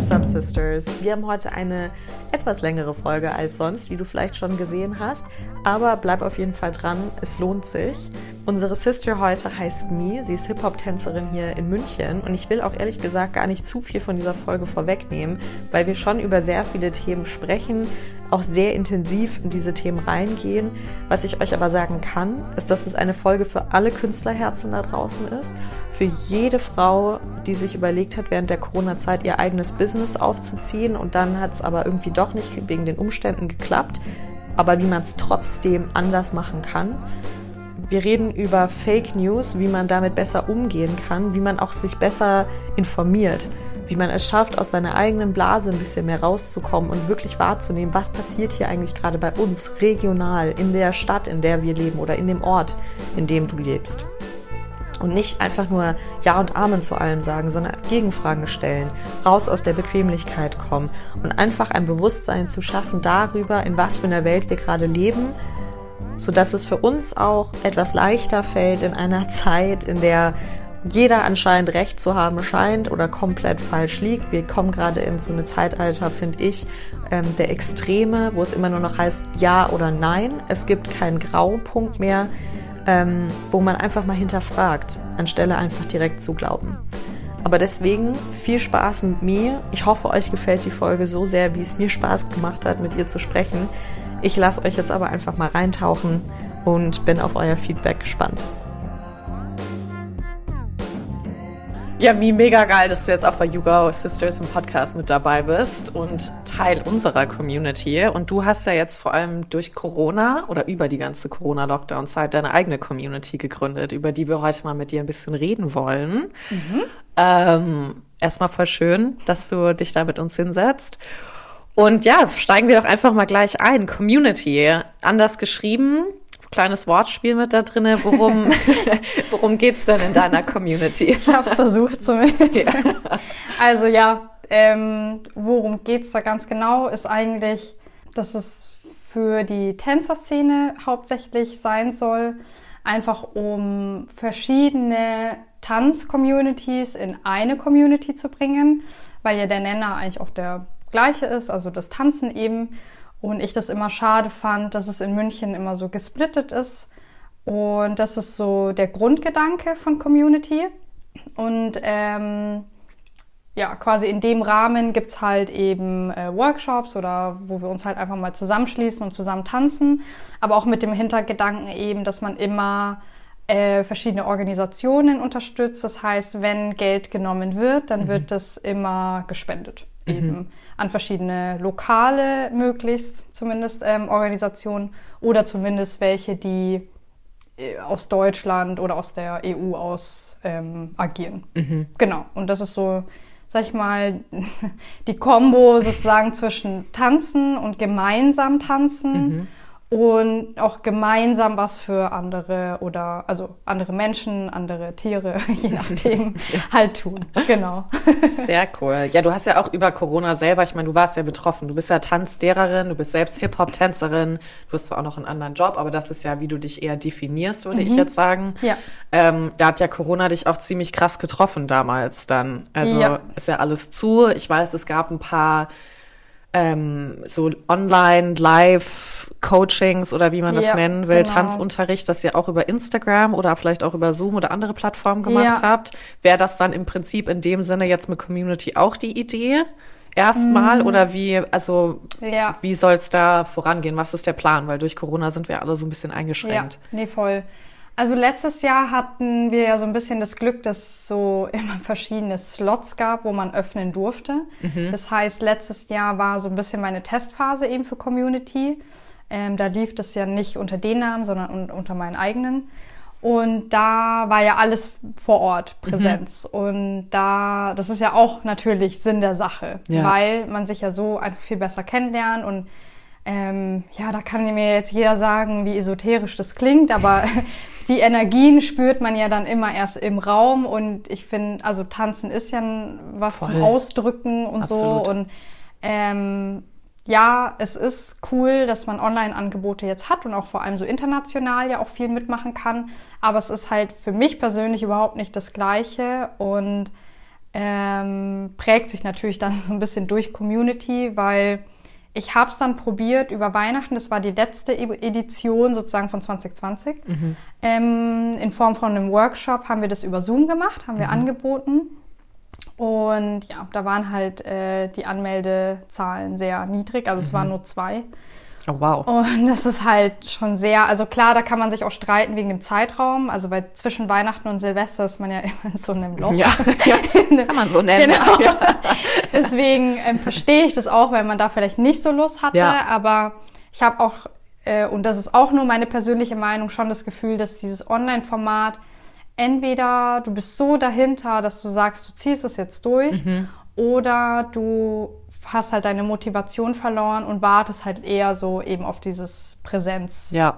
What's up, Sisters? Wir haben heute eine etwas längere Folge als sonst, wie du vielleicht schon gesehen hast. Aber bleib auf jeden Fall dran, es lohnt sich. Unsere Sister heute heißt Mi. Sie ist Hip-Hop-Tänzerin hier in München. Und ich will auch ehrlich gesagt gar nicht zu viel von dieser Folge vorwegnehmen, weil wir schon über sehr viele Themen sprechen, auch sehr intensiv in diese Themen reingehen. Was ich euch aber sagen kann, ist, dass es eine Folge für alle Künstlerherzen da draußen ist. Für jede Frau, die sich überlegt hat, während der Corona-Zeit ihr eigenes Business aufzuziehen und dann hat es aber irgendwie doch nicht wegen den Umständen geklappt, aber wie man es trotzdem anders machen kann. Wir reden über Fake News, wie man damit besser umgehen kann, wie man auch sich besser informiert, wie man es schafft, aus seiner eigenen Blase ein bisschen mehr rauszukommen und wirklich wahrzunehmen, was passiert hier eigentlich gerade bei uns regional, in der Stadt, in der wir leben oder in dem Ort, in dem du lebst. Und nicht einfach nur Ja und Amen zu allem sagen, sondern Gegenfragen stellen, raus aus der Bequemlichkeit kommen und einfach ein Bewusstsein zu schaffen darüber, in was für einer Welt wir gerade leben, sodass es für uns auch etwas leichter fällt in einer Zeit, in der jeder anscheinend recht zu haben scheint oder komplett falsch liegt. Wir kommen gerade in so eine Zeitalter, finde ich, ähm, der Extreme, wo es immer nur noch heißt Ja oder Nein. Es gibt keinen Graupunkt mehr ähm, wo man einfach mal hinterfragt, anstelle einfach direkt zu glauben. Aber deswegen viel Spaß mit mir. Ich hoffe, euch gefällt die Folge so sehr, wie es mir Spaß gemacht hat, mit ihr zu sprechen. Ich lasse euch jetzt aber einfach mal reintauchen und bin auf euer Feedback gespannt. Ja, Mi, mega geil, dass du jetzt auch bei Yuga Sisters im Podcast mit dabei bist und Teil unserer Community. Und du hast ja jetzt vor allem durch Corona oder über die ganze Corona-Lockdown-Zeit deine eigene Community gegründet, über die wir heute mal mit dir ein bisschen reden wollen. Mhm. Ähm, erstmal voll schön, dass du dich da mit uns hinsetzt. Und ja, steigen wir doch einfach mal gleich ein. Community, anders geschrieben, kleines Wortspiel mit da drin. Worum, worum geht's denn in deiner Community? Ich habe es versucht zumindest. Ja. Also ja, ähm, worum geht's da ganz genau, ist eigentlich, dass es für die Tänzerszene hauptsächlich sein soll, einfach um verschiedene Tanz-Communities in eine Community zu bringen, weil ja der Nenner eigentlich auch der gleiche ist, also das Tanzen eben. Und ich das immer schade fand, dass es in München immer so gesplittet ist. Und das ist so der Grundgedanke von Community. Und ähm, ja, quasi in dem Rahmen gibt es halt eben äh, Workshops oder wo wir uns halt einfach mal zusammenschließen und zusammen tanzen. Aber auch mit dem Hintergedanken eben, dass man immer äh, verschiedene Organisationen unterstützt. Das heißt, wenn Geld genommen wird, dann mhm. wird das immer gespendet. Mhm. Eben an verschiedene lokale möglichst zumindest ähm, Organisationen oder zumindest welche, die äh, aus Deutschland oder aus der EU aus ähm, agieren. Mhm. Genau. Und das ist so, sag ich mal, die Kombo sozusagen zwischen Tanzen und gemeinsam tanzen. Mhm und auch gemeinsam was für andere oder also andere Menschen, andere Tiere, je nachdem, halt tun. Genau. Sehr cool. Ja, du hast ja auch über Corona selber, ich meine, du warst ja betroffen. Du bist ja Tanzlehrerin, du bist selbst Hip-Hop-Tänzerin, du hast zwar auch noch einen anderen Job, aber das ist ja, wie du dich eher definierst, würde mhm. ich jetzt sagen. Ja. Ähm, da hat ja Corona dich auch ziemlich krass getroffen damals dann. Also ja. ist ja alles zu. Ich weiß, es gab ein paar ähm, so online, live Coachings oder wie man das ja, nennen will, genau. Tanzunterricht, das ihr auch über Instagram oder vielleicht auch über Zoom oder andere Plattformen gemacht ja. habt. Wäre das dann im Prinzip in dem Sinne jetzt mit Community auch die Idee? Erstmal mm. oder wie, also ja. wie soll es da vorangehen? Was ist der Plan? Weil durch Corona sind wir alle so ein bisschen eingeschränkt. Ja, nee, voll. Also letztes Jahr hatten wir ja so ein bisschen das Glück, dass es so immer verschiedene Slots gab, wo man öffnen durfte. Mhm. Das heißt, letztes Jahr war so ein bisschen meine Testphase eben für Community. Ähm, da lief das ja nicht unter den Namen, sondern un unter meinen eigenen. Und da war ja alles vor Ort Präsenz. Mhm. Und da, das ist ja auch natürlich Sinn der Sache, ja. weil man sich ja so einfach viel besser kennenlernt und ähm, ja, da kann mir jetzt jeder sagen, wie esoterisch das klingt, aber die Energien spürt man ja dann immer erst im Raum und ich finde, also tanzen ist ja was Voll. zum Ausdrücken und Absolut. so und ähm, ja, es ist cool, dass man Online-Angebote jetzt hat und auch vor allem so international ja auch viel mitmachen kann, aber es ist halt für mich persönlich überhaupt nicht das Gleiche und ähm, prägt sich natürlich dann so ein bisschen durch Community, weil ich habe es dann probiert über Weihnachten. Das war die letzte e- Edition sozusagen von 2020. Mhm. Ähm, in Form von einem Workshop haben wir das über Zoom gemacht, haben wir mhm. angeboten. Und ja, da waren halt äh, die Anmeldezahlen sehr niedrig. Also mhm. es waren nur zwei. Oh, wow. Und das ist halt schon sehr, also klar, da kann man sich auch streiten wegen dem Zeitraum. Also weil zwischen Weihnachten und Silvester ist man ja immer in so einem Loch. Ja, ja kann man so nennen. Genau. Ja. Deswegen ähm, verstehe ich das auch, weil man da vielleicht nicht so Lust hatte. Ja. Aber ich habe auch, äh, und das ist auch nur meine persönliche Meinung, schon das Gefühl, dass dieses Online-Format entweder du bist so dahinter, dass du sagst, du ziehst es jetzt durch, mhm. oder du hast halt deine Motivation verloren und wartest halt eher so eben auf dieses Präsenz, ja.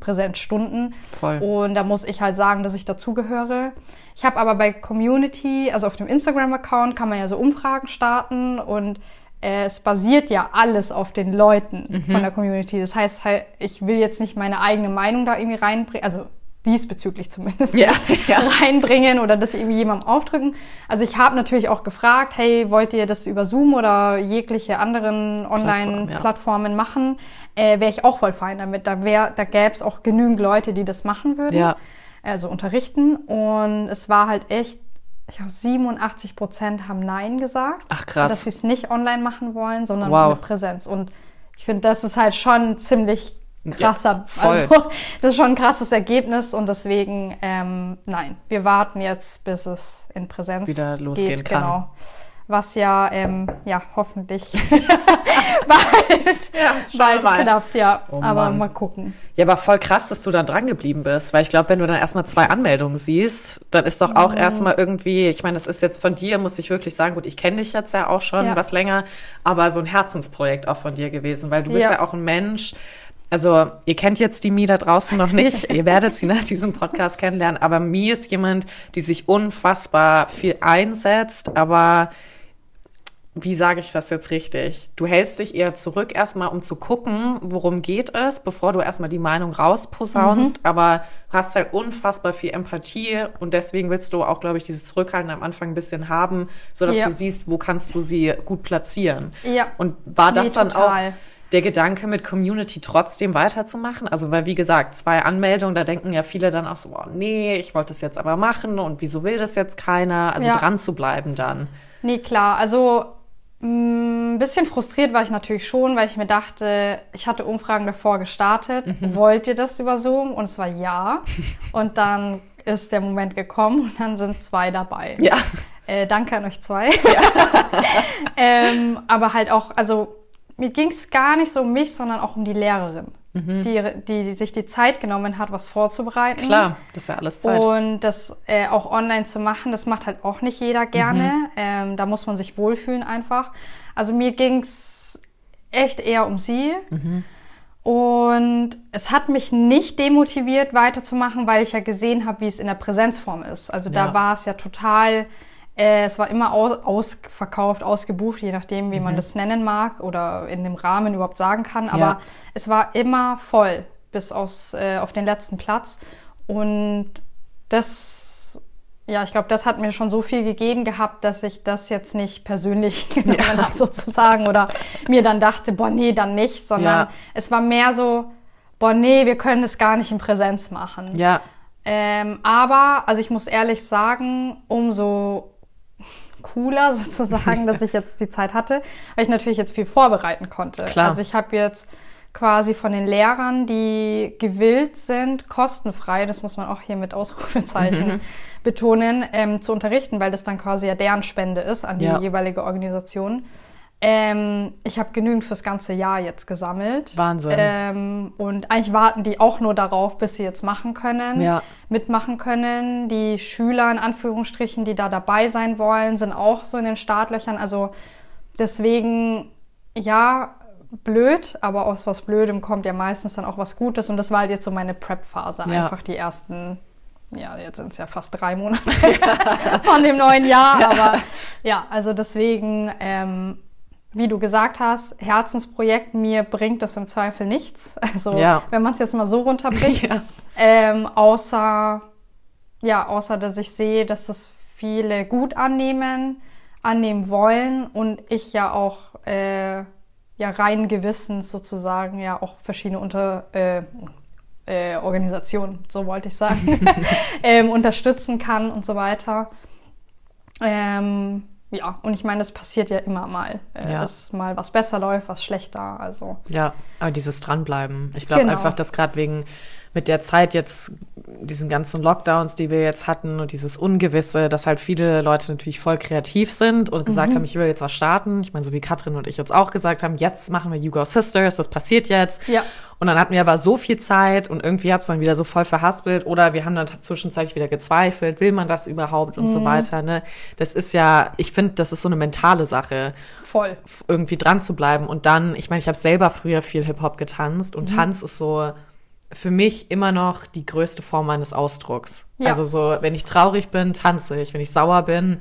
Präsenzstunden. Voll. Und da muss ich halt sagen, dass ich dazugehöre. Ich habe aber bei Community, also auf dem Instagram-Account, kann man ja so Umfragen starten und es basiert ja alles auf den Leuten mhm. von der Community. Das heißt halt, ich will jetzt nicht meine eigene Meinung da irgendwie reinbringen, also diesbezüglich zumindest ja, ja. reinbringen oder das irgendwie jemandem aufdrücken. Also ich habe natürlich auch gefragt, hey, wollt ihr das über Zoom oder jegliche anderen Online-Plattformen ja. machen? Äh, wäre ich auch voll fein damit. Da, wär, da gäbe es auch genügend Leute, die das machen würden, also unterrichten. Und es war halt echt, ich glaube 87 Prozent haben Nein gesagt. Ach krass. Dass sie es nicht online machen wollen, sondern wow. mit Präsenz. Und ich finde, das ist halt schon ziemlich krasser. Ja, also das ist schon ein krasses Ergebnis und deswegen, ähm, nein, wir warten jetzt, bis es in Präsenz wieder losgehen geht, kann. Genau. Was ja, ähm, ja, hoffentlich bald, ja, bald mal. klappt, ja. Oh aber Mann. mal gucken. Ja, war voll krass, dass du da dran geblieben bist, weil ich glaube, wenn du dann erstmal zwei Anmeldungen siehst, dann ist doch auch mhm. erstmal irgendwie, ich meine, das ist jetzt von dir, muss ich wirklich sagen, gut, ich kenne dich jetzt ja auch schon Ja. was länger, aber so ein Herzensprojekt auch von dir gewesen, weil du bist ja auch ein Mensch, also ihr kennt jetzt die Mi da draußen noch nicht, ihr werdet sie nach diesem Podcast kennenlernen, aber Mi ist jemand, die sich unfassbar viel einsetzt, aber wie sage ich das jetzt richtig? Du hältst dich eher zurück erstmal, um zu gucken, worum geht es, bevor du erstmal die Meinung rausposaunst, aber hast halt unfassbar viel Empathie und deswegen willst du auch, glaube ich, dieses Zurückhalten am Anfang ein bisschen haben, sodass Ja. du siehst, wo kannst du sie gut platzieren. Ja. Und war das Nee, dann auch total. Der Gedanke mit Community trotzdem weiterzumachen? Also, weil wie gesagt, zwei Anmeldungen, da denken ja viele dann auch so, oh, nee, ich wollte das jetzt aber machen und wieso will das jetzt keiner? Also Ja. dran zu bleiben dann. Nee, klar. Also ein bisschen frustriert war ich natürlich schon, weil ich mir dachte, ich hatte Umfragen davor gestartet. Mhm. Wollt ihr das über Zoom? Und es war ja. und dann ist der Moment gekommen und dann sind zwei dabei. Ja. Äh, danke an euch zwei. ähm, aber halt auch, also mir ging es gar nicht so um mich, sondern auch um die Lehrerin, die, die sich die Zeit genommen hat, was vorzubereiten. Mhm. Klar, das ist ja alles Zeit. Und das äh, auch online zu machen, das macht halt auch nicht jeder gerne. Mhm. Ähm, da muss man sich wohlfühlen einfach. Also mir ging's echt eher um sie. Mhm. Und es hat mich nicht demotiviert, weiterzumachen, weil ich ja gesehen habe, wie es in der Präsenzform ist. Also da Ja. war es ja total, äh, es war immer aus, ausverkauft, ausgebucht, je nachdem, wie man das nennen mag oder in dem Rahmen überhaupt sagen kann. Aber Ja. es war immer voll, bis aus, äh, auf den letzten Platz. Und das, ja, ich glaube, das hat mir schon so viel gegeben gehabt, dass ich das jetzt nicht persönlich genommen Ja. habe, sozusagen. Oder mir dann dachte, boah, nee, dann nicht, sondern Ja. es war mehr so, boah, nee, wir können das gar nicht in Präsenz machen. Ja, Ähm, aber, also ich muss ehrlich sagen, umso cooler sozusagen, dass ich jetzt die Zeit hatte, weil ich natürlich jetzt viel vorbereiten konnte. Klar. Also ich habe jetzt quasi von den Lehrern, die gewillt sind, kostenfrei, das muss man auch hier mit Ausrufezeichen betonen, ähm, zu unterrichten, weil das dann quasi ja deren Spende ist an die Ja. jeweilige Organisation. Ähm, ich habe genügend fürs ganze Jahr jetzt gesammelt. Wahnsinn. Ähm, und eigentlich warten die auch nur darauf, bis sie jetzt machen können, Ja. mitmachen können. Die Schüler in Anführungsstrichen, die da dabei sein wollen, sind auch so in den Startlöchern. Also deswegen, ja, blöd, aber aus was Blödem kommt ja meistens dann auch was Gutes. Und das war halt jetzt so meine Prep-Phase. Ja. Einfach die ersten, ja, jetzt sind es ja fast drei Monate von dem neuen Jahr. Aber ja, also deswegen, ähm, wie du gesagt hast, Herzensprojekt, mir bringt das im Zweifel nichts. Also Ja. wenn man es jetzt mal so runterbricht. Ja. Ähm, außer, ja, außer dass ich sehe, dass das viele gut annehmen, annehmen wollen und ich ja auch äh, ja rein Gewissens sozusagen ja auch verschiedene unter äh, äh, Organisationen, so wollte ich sagen, ähm, unterstützen kann und so weiter. Ähm, ja, und ich meine, das passiert ja immer mal, äh, ja. dass mal was besser läuft, was schlechter. Also ja, aber dieses dranbleiben. Ich glaube genau. einfach, dass gerade wegen mit der Zeit jetzt, diesen ganzen Lockdowns, die wir jetzt hatten und dieses Ungewisse, dass halt viele Leute natürlich voll kreativ sind und gesagt mhm. haben, ich will jetzt was starten. Ich meine, so wie Katrin und ich jetzt auch gesagt haben, jetzt machen wir You Go Sisters, das passiert jetzt. Ja. Und dann hatten wir aber so viel Zeit und irgendwie hat es dann wieder so voll verhaspelt oder wir haben dann zwischenzeitlich wieder gezweifelt, will man das überhaupt und mhm. so weiter. Ne? Das ist ja, ich finde, das ist so eine mentale Sache. Voll. Irgendwie dran zu bleiben. Und dann, ich meine, ich habe selber früher viel Hip-Hop getanzt und mhm. Tanz ist so für mich immer noch die größte Form meines Ausdrucks. Ja. Also so, wenn ich traurig bin, tanze ich. Wenn ich sauer bin,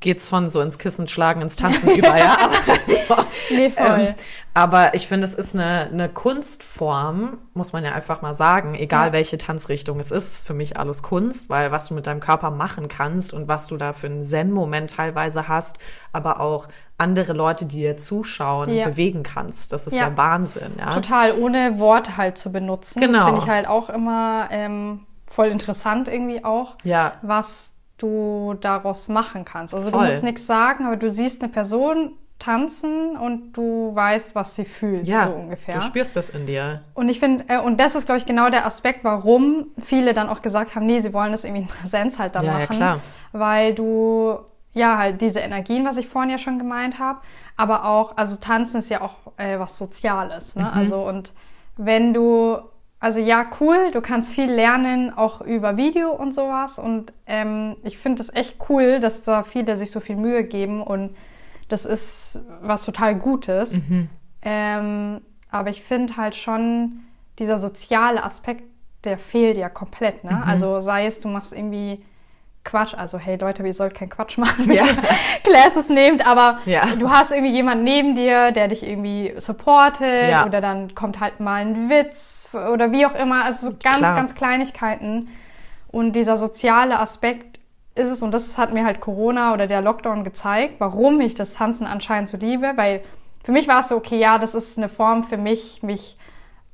geht's von so ins Kissen schlagen, ins Tanzen über, ja. Aber, also, nee, voll. Ähm, aber ich finde, es ist eine, eine Kunstform, muss man ja einfach mal sagen, egal ja. welche Tanzrichtung es ist, für mich alles Kunst, weil was du mit deinem Körper machen kannst und was du da für einen Zen-Moment teilweise hast, aber auch andere Leute, die dir zuschauen, ja. bewegen kannst. Das ist ja. der Wahnsinn, ja. Total, ohne Worte halt zu benutzen. Genau. Das finde ich halt auch immer ähm, voll interessant irgendwie auch, ja. was du daraus machen kannst. Also voll. du musst nichts sagen, aber du siehst eine Person tanzen und du weißt, was sie fühlt, ja, so ungefähr. Du spürst das in dir. Und ich finde, äh, und das ist, glaube ich, genau der Aspekt, warum viele dann auch gesagt haben, nee, sie wollen das irgendwie in Präsenz halt dann ja, machen. Ja, klar. Weil du ja, halt diese Energien, was ich vorhin ja schon gemeint habe, aber auch, also tanzen ist ja auch äh, was Soziales, ne? Mhm. Also und wenn du, also ja, cool, du kannst viel lernen, auch über Video und sowas und ähm, ich finde es echt cool, dass da viele sich so viel Mühe geben und das ist was total Gutes. Mhm. Ähm, aber ich finde halt schon, dieser soziale Aspekt, der fehlt ja komplett, ne? Mhm. Also sei es, du machst irgendwie Quatsch, also hey Leute, ihr sollt keinen Quatsch machen, wenn ja. ihr Classes nehmt, aber ja. du hast irgendwie jemanden neben dir, der dich irgendwie supportet ja. oder dann kommt halt mal ein Witz oder wie auch immer, also so ganz, Klar. ganz Kleinigkeiten. Und dieser soziale Aspekt ist es, und das hat mir halt Corona oder der Lockdown gezeigt, warum ich das Tanzen anscheinend so liebe, weil für mich war es so, okay, ja, das ist eine Form für mich, mich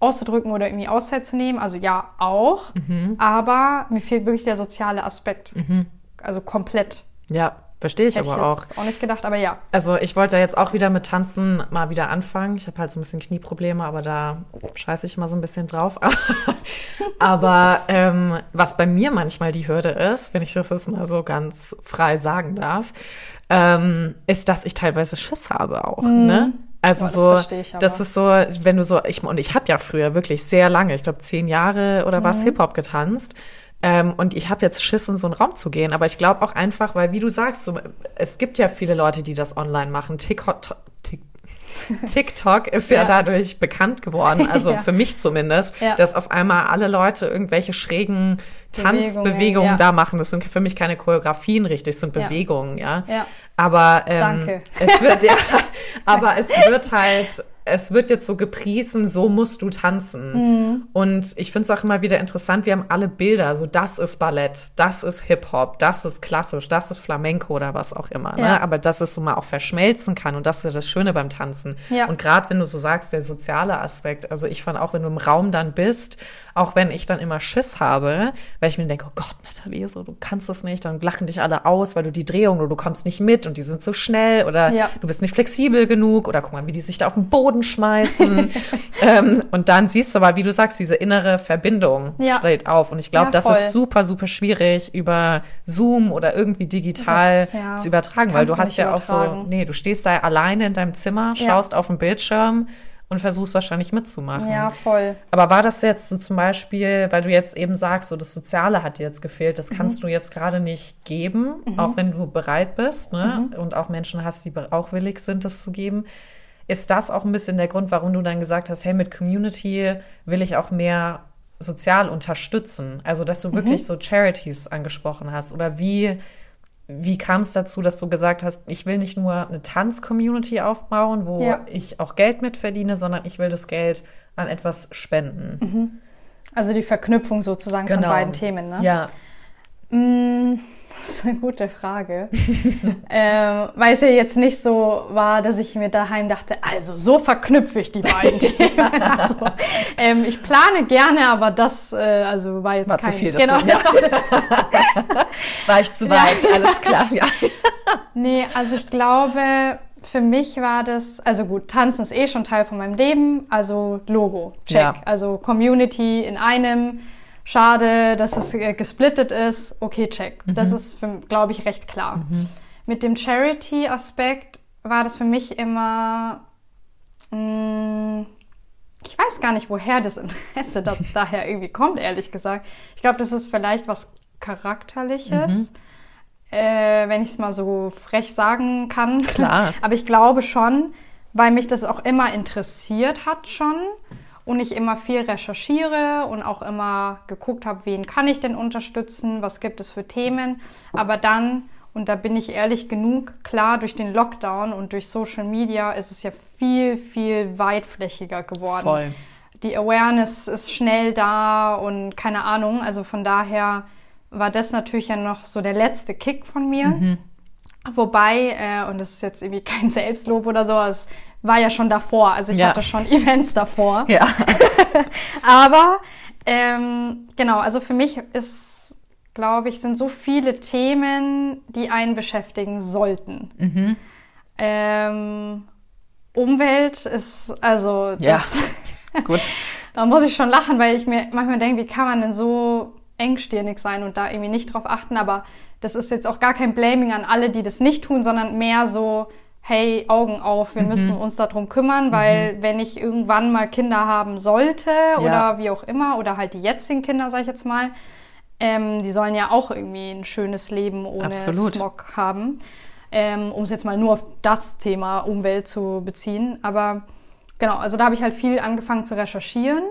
auszudrücken oder irgendwie Auszeit zu nehmen. Also ja, auch. Mhm. Aber mir fehlt wirklich der soziale Aspekt. Mhm. Also komplett. Ja, verstehe ich Hätte aber ich auch. auch nicht gedacht, aber ja. Also ich wollte jetzt auch wieder mit Tanzen mal wieder anfangen. Ich habe halt so ein bisschen Knieprobleme, aber da scheiße ich immer so ein bisschen drauf. aber ähm, was bei mir manchmal die Hürde ist, wenn ich das jetzt mal so ganz frei sagen darf, ähm, ist, dass ich teilweise Schiss habe auch. Mhm. Ne? Also Boah, das so, das ist so, wenn du so, ich und ich habe ja früher wirklich sehr lange, ich glaube zehn Jahre oder was mhm. Hip Hop getanzt. Ähm, und ich habe jetzt Schiss, in so einen Raum zu gehen. Aber ich glaube auch einfach, weil wie du sagst, so, es gibt ja viele Leute, die das online machen. TikTok, TikTok ist ja. ja. dadurch bekannt geworden, also ja. für mich zumindest, ja. dass auf einmal alle Leute irgendwelche schrägen Tanzbewegungen da machen. Das sind für mich keine Choreografien richtig, das sind Bewegungen, ja. Aber ähm, es wird ja, aber es wird halt es wird jetzt so gepriesen, so musst du tanzen. Mhm. Und ich finde es auch immer wieder interessant, wir haben alle Bilder, so das ist Ballett, das ist Hip-Hop, das ist klassisch, das ist Flamenco oder was auch immer. Ne? Ja. Ne? Aber dass es so mal auch verschmelzen kann und das ist ja das Schöne beim Tanzen. Ja. Und gerade wenn du so sagst, der soziale Aspekt, also ich fand auch, wenn du im Raum dann bist, auch wenn ich dann immer Schiss habe, weil ich mir denke, oh Gott, Nathalie, so, du kannst das nicht, dann lachen dich alle aus, weil du die Drehung oder du kommst nicht mit und die sind so schnell oder ja. du bist nicht flexibel genug oder guck mal, wie die sich da auf den Boden schmeißen. ähm, und dann siehst du aber, wie du sagst, diese innere Verbindung ja. steht auf. Und ich glaube, ja, das ist super, super schwierig über Zoom oder irgendwie digital das, zu übertragen, weil du hast ja übertragen. auch so, nee, du stehst da alleine in deinem Zimmer, schaust auf den Bildschirm und versuchst wahrscheinlich mitzumachen. Ja, voll. Aber war das jetzt so zum Beispiel, weil du jetzt eben sagst, so das Soziale hat dir jetzt gefehlt, das mhm. kannst du jetzt gerade nicht geben, mhm. auch wenn du bereit bist ne? Mhm. und auch Menschen hast, die auch willig sind, das zu geben. Ist das auch ein bisschen der Grund, warum du dann gesagt hast, hey, mit Community will ich auch mehr sozial unterstützen? Also, dass du mhm. wirklich so Charities angesprochen hast oder wie wie kam es dazu, dass du gesagt hast, ich will nicht nur eine Tanz-Community aufbauen, wo ja. ich auch Geld mitverdiene, sondern ich will das Geld an etwas spenden? Mhm. Also die Verknüpfung sozusagen genau. von beiden Themen, ne? Ja. Das ist eine gute Frage. ähm, weil es ja jetzt nicht so war, dass ich mir daheim dachte, also so verknüpfe ich die beiden Themen. also, ähm, ich plane gerne, aber das äh, also war jetzt war kein, zu viel. Das genau, ja. war ich zu weit, alles klar. Ja. nee, also ich glaube, für mich war das, also gut, Tanzen ist eh schon Teil von meinem Leben, also Logo, check. Ja. Also Community in einem Schade, dass es äh, gesplittet ist. Okay, check. Mhm. Das ist, glaube ich, recht klar. Mhm. Mit dem Charity-Aspekt war das für mich immer. Mh, mm, ich weiß gar nicht, woher das Interesse da, daher irgendwie kommt, ehrlich gesagt. Ich glaube, das ist vielleicht was Charakterliches. Mhm. Äh, wenn ich es mal so frech sagen kann. Klar. Aber ich glaube schon, weil mich das auch immer interessiert hat schon und ich immer viel recherchiere und auch immer geguckt habe, wen kann ich denn unterstützen, was gibt es für Themen. Aber dann, und da bin ich ehrlich genug, klar, durch den Lockdown und durch Social Media ist es ja viel, viel weitflächiger geworden. Voll. Die Awareness ist schnell da und keine Ahnung. Also von daher war das natürlich ja noch so der letzte Kick von mir. Mhm. Wobei, äh, und das ist jetzt irgendwie kein Selbstlob oder so, es war ja schon davor. Also ich ja. hatte schon Events davor. Ja. Aber ähm, genau, also für mich ist, glaube ich, sind so viele Themen, die einen beschäftigen sollten. Mhm. Ähm, Umwelt ist, also das, ja. Gut. da muss ich schon lachen, weil ich mir manchmal denke, wie kann man denn so engstirnig sein und da irgendwie nicht drauf achten. Aber das ist jetzt auch gar kein Blaming an alle, die das nicht tun, sondern mehr so, hey, Augen auf, wir mhm. müssen uns darum kümmern, weil mhm. wenn ich irgendwann mal Kinder haben sollte ja. oder wie auch immer, oder halt die jetzigen Kinder, sag ich jetzt mal, ähm, die sollen ja auch irgendwie ein schönes Leben ohne Absolut. Smog haben. Ähm, um es jetzt mal nur auf das Thema Umwelt zu beziehen. Aber genau, also da habe ich halt viel angefangen zu recherchieren.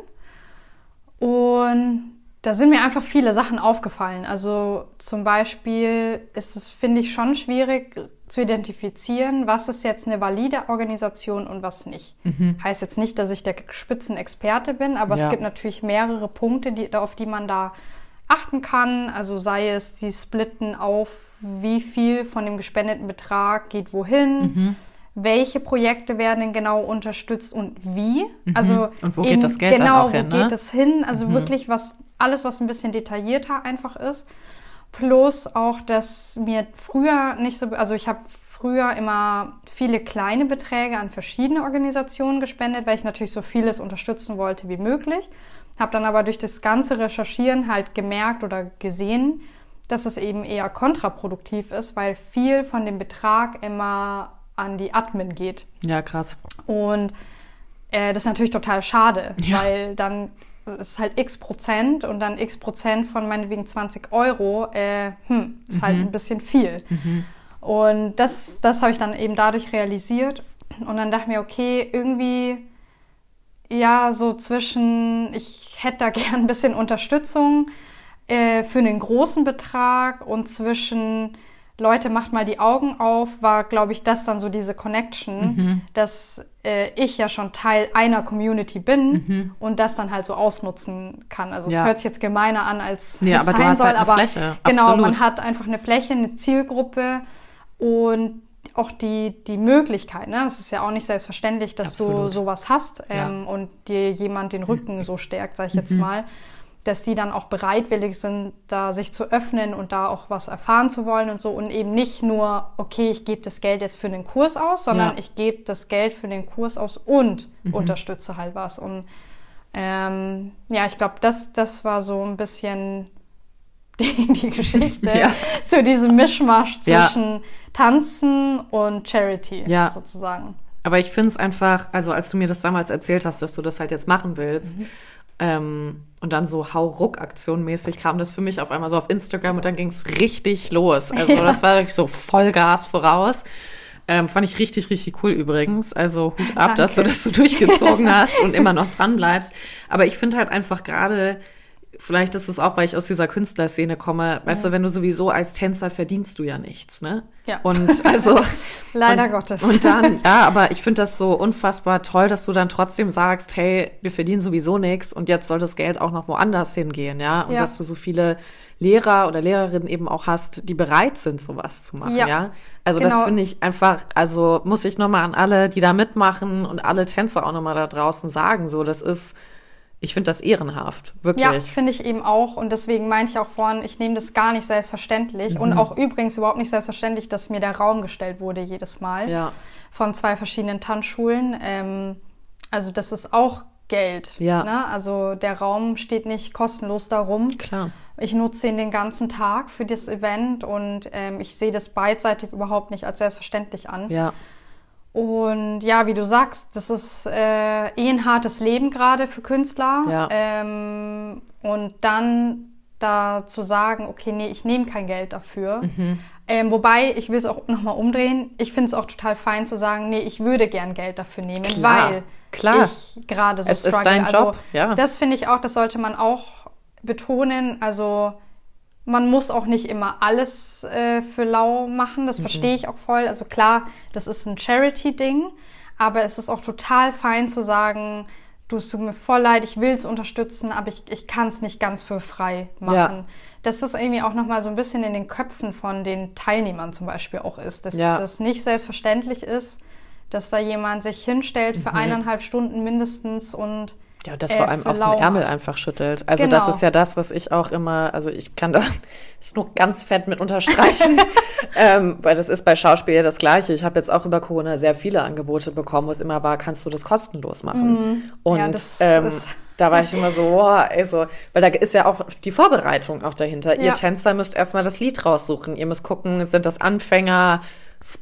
Und da sind mir einfach viele Sachen aufgefallen. Also zum Beispiel ist es, finde ich, schon schwierig, zu identifizieren, was ist jetzt eine valide Organisation und was nicht. Mhm. Heißt jetzt nicht, dass ich der Spitzenexperte bin, aber ja. es gibt natürlich mehrere Punkte, die, auf die man da achten kann. Also sei es, die splitten auf, wie viel von dem gespendeten Betrag geht wohin. Mhm. Welche Projekte werden denn genau unterstützt und wie? Mhm. Also und wo eben, geht das Geld genau, dann auch hin? Genau, wo geht es hin? Also mhm. wirklich was, alles, was ein bisschen detaillierter einfach ist. Plus auch, dass mir früher nicht so, also ich habe früher immer viele kleine Beträge an verschiedene Organisationen gespendet, weil ich natürlich so vieles unterstützen wollte wie möglich. Habe dann aber durch das ganze Recherchieren halt gemerkt oder gesehen, dass es eben eher kontraproduktiv ist, weil viel von dem Betrag immer an die Admin geht. Ja, krass. Und äh, das ist natürlich total schade, ja. weil dann ist halt x Prozent und dann x Prozent von meinetwegen 20 Euro, äh, hm, ist halt mhm. halt ein bisschen viel. Mhm. Und das, das habe ich dann eben dadurch realisiert. Und dann dachte ich mir, okay, irgendwie, ja, so zwischen, ich hätte da gern ein bisschen Unterstützung äh, für einen großen Betrag und zwischen, Leute, macht mal die Augen auf, war, glaube ich, das dann so diese Connection, mhm. dass äh, ich ja schon Teil einer Community bin mhm. und das dann halt so ausnutzen kann. Also ja. es hört sich jetzt gemeiner an, als ja, es aber sein du hast soll, halt eine aber Fläche. genau, Absolut. man hat einfach eine Fläche, eine Zielgruppe und auch die, die Möglichkeit, ne? Es ist ja auch nicht selbstverständlich, dass Absolut. du sowas hast ähm, ja. und dir jemand den Rücken so stärkt, sag ich jetzt mhm. mal dass die dann auch bereitwillig sind, da sich zu öffnen und da auch was erfahren zu wollen und so und eben nicht nur, okay, ich gebe das Geld jetzt für den Kurs aus, sondern ja. ich gebe das Geld für den Kurs aus und mhm. unterstütze halt was. Und ähm, ja, ich glaube, das, das war so ein bisschen die, die Geschichte ja. zu diesem Mischmasch zwischen ja. Tanzen und Charity sozusagen. Aber ich finde es einfach, also als du mir das damals erzählt hast, dass du das halt jetzt machen willst, mhm ähm, und dann so Hau-Ruck-Aktion mäßig kam das für mich auf einmal so auf Instagram und dann ging es richtig los. Also ja. das war wirklich so Vollgas voraus. Ähm, fand ich richtig, richtig cool übrigens. Also Hut ab, dass du das so durchgezogen hast und immer noch dran bleibst. Aber ich finde halt einfach gerade vielleicht ist es auch, weil ich aus dieser Künstlerszene komme. Weißt du, wenn du sowieso als Tänzer verdienst du ja nichts, ne? Ja. Und also. Leider und, Gottes. Und dann, ja, aber ich finde das so unfassbar toll, dass du dann trotzdem sagst, hey, wir verdienen sowieso nichts und jetzt soll das Geld auch noch woanders hingehen, ja? Und Ja. dass du so viele Lehrer oder Lehrerinnen eben auch hast, die bereit sind, sowas zu machen, ja? Ja. Also das Genau. finde ich einfach, also muss ich nochmal an alle, die da mitmachen und alle Tänzer auch nochmal da draußen sagen, so, das ist, ich finde das ehrenhaft, wirklich. Ja, finde ich eben auch. Und deswegen meinte ich auch vorhin, ich nehme das gar nicht selbstverständlich. Mhm. Und auch übrigens überhaupt nicht selbstverständlich, dass mir der Raum gestellt wurde jedes Mal Ja. von zwei verschiedenen Tanzschulen. Ähm, also das ist auch Geld. Ja. Ne? Also der Raum steht nicht kostenlos darum. Klar. Ich nutze ihn den ganzen Tag für das Event und ähm, ich sehe das beidseitig überhaupt nicht als selbstverständlich an. Ja. Und ja, wie du sagst, das ist äh, eh ein hartes Leben gerade für Künstler. Ja. Ähm, und dann da zu sagen, okay, nee, ich nehme kein Geld dafür. Mhm. Ähm, wobei, ich will es auch nochmal umdrehen. Ich finde es auch total fein zu sagen, nee, ich würde gern Geld dafür nehmen, Klar, weil klar. ich gerade so Es ist struggle. dein also, Job, ja. Das finde ich auch, das sollte man auch betonen. Also man muss auch nicht immer alles äh, für lau machen, Mhm. das verstehe ich auch voll. Also klar, das ist ein Charity-Ding, aber es ist auch total fein zu sagen, du, es tut mir voll leid, ich will es unterstützen, aber ich, ich kann es nicht ganz für frei machen. Ja. Dass das irgendwie auch nochmal so ein bisschen in den Köpfen von den Teilnehmern zum Beispiel auch ist, dass Ja. das nicht selbstverständlich ist, dass da jemand sich hinstellt für eineinhalb Stunden mindestens und Ja, das äh, vor allem aus dem lau Ärmel einfach schüttelt. Also das Genau. ist ja das, was ich auch immer, also ich kann da es nur ganz fett mit unterstreichen, ähm, weil das ist bei Schauspiel ja das Gleiche. Ich habe jetzt auch über Corona sehr viele Angebote bekommen, wo es immer war, kannst du das kostenlos machen? Und Mhm. Ja, das ähm, ist- da war ich immer so, boah, ey, so, weil da ist ja auch die Vorbereitung auch dahinter. Ihr Ja. Tänzer müsst erstmal das Lied raussuchen. Ihr müsst gucken, sind das Anfänger,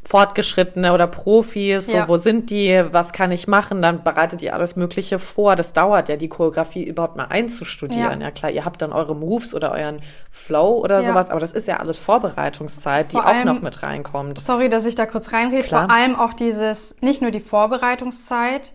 Fortgeschrittene oder Profis, so, Ja. wo sind die, was kann ich machen? Dann bereitet ihr alles Mögliche vor. Das dauert ja, die Choreografie überhaupt mal einzustudieren. Ja, Ja. klar, ihr habt dann eure Moves oder euren Flow oder Ja. sowas, aber das ist ja alles Vorbereitungszeit, die Vor auch allem- noch mit reinkommt. Sorry, dass ich da kurz reinrede. Klar. Vor allem auch dieses, nicht nur die Vorbereitungszeit,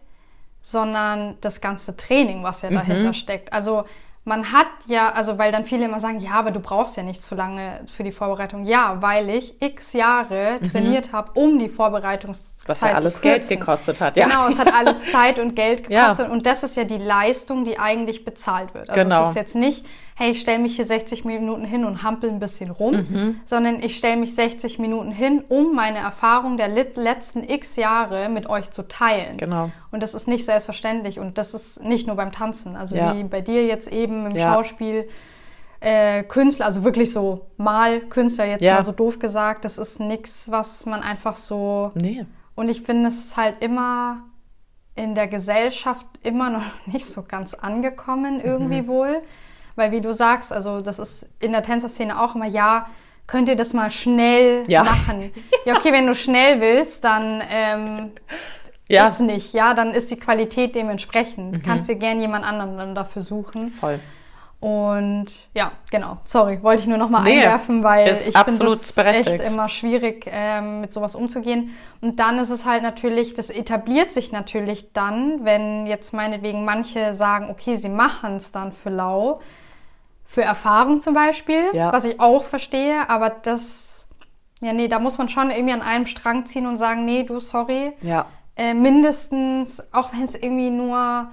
sondern das ganze Training, was Mhm. ja dahinter steckt. Also man hat ja, also weil dann viele immer sagen, ja, aber du brauchst ja nicht so lange für die Vorbereitung. Ja, weil ich x Jahre trainiert habe, um die Vorbereitungszeit Was ja alles Geld gekostet hat, ja. Genau, es hat alles Zeit und Geld Ja. gekostet und das ist ja die Leistung, die eigentlich bezahlt wird. Also Genau. es ist jetzt nicht, hey, ich stelle mich hier 60 Minuten hin und hampel ein bisschen rum, Mhm. sondern ich stelle mich 60 Minuten hin, um meine Erfahrung der letzten x Jahre mit euch zu teilen. Genau. Und das ist nicht selbstverständlich und das ist nicht nur beim Tanzen. Also Ja. wie bei dir jetzt eben im Ja. Schauspiel. Äh, Künstler, also wirklich so Malkünstler jetzt Ja. mal so doof gesagt, das ist nichts, was man einfach so Nee. Und ich finde, es ist halt immer in der Gesellschaft immer noch nicht so ganz angekommen, irgendwie Mhm. wohl. Weil, wie du sagst, also das ist in der Tänzerszene auch immer, ja, könnt ihr das mal schnell Ja. machen? Ja, okay, wenn du schnell willst, dann ähm, Ja, ist nicht, ja, dann ist die Qualität dementsprechend. Mhm. Kannst dir gern jemand anderen dann dafür suchen. voll. Und ja, genau. Sorry, wollte ich nur noch mal Nee, einwerfen, weil ich finde es echt immer schwierig, ähm, mit sowas umzugehen. Und dann ist es halt natürlich, das etabliert sich natürlich dann, wenn jetzt meinetwegen manche sagen, okay, sie machen es dann für lau, für Erfahrung zum Beispiel, Ja. was ich auch verstehe, aber das, ja, nee, da muss man schon irgendwie an einem Strang ziehen und sagen, nee, du, sorry, Ja. äh, mindestens, auch wenn es irgendwie nur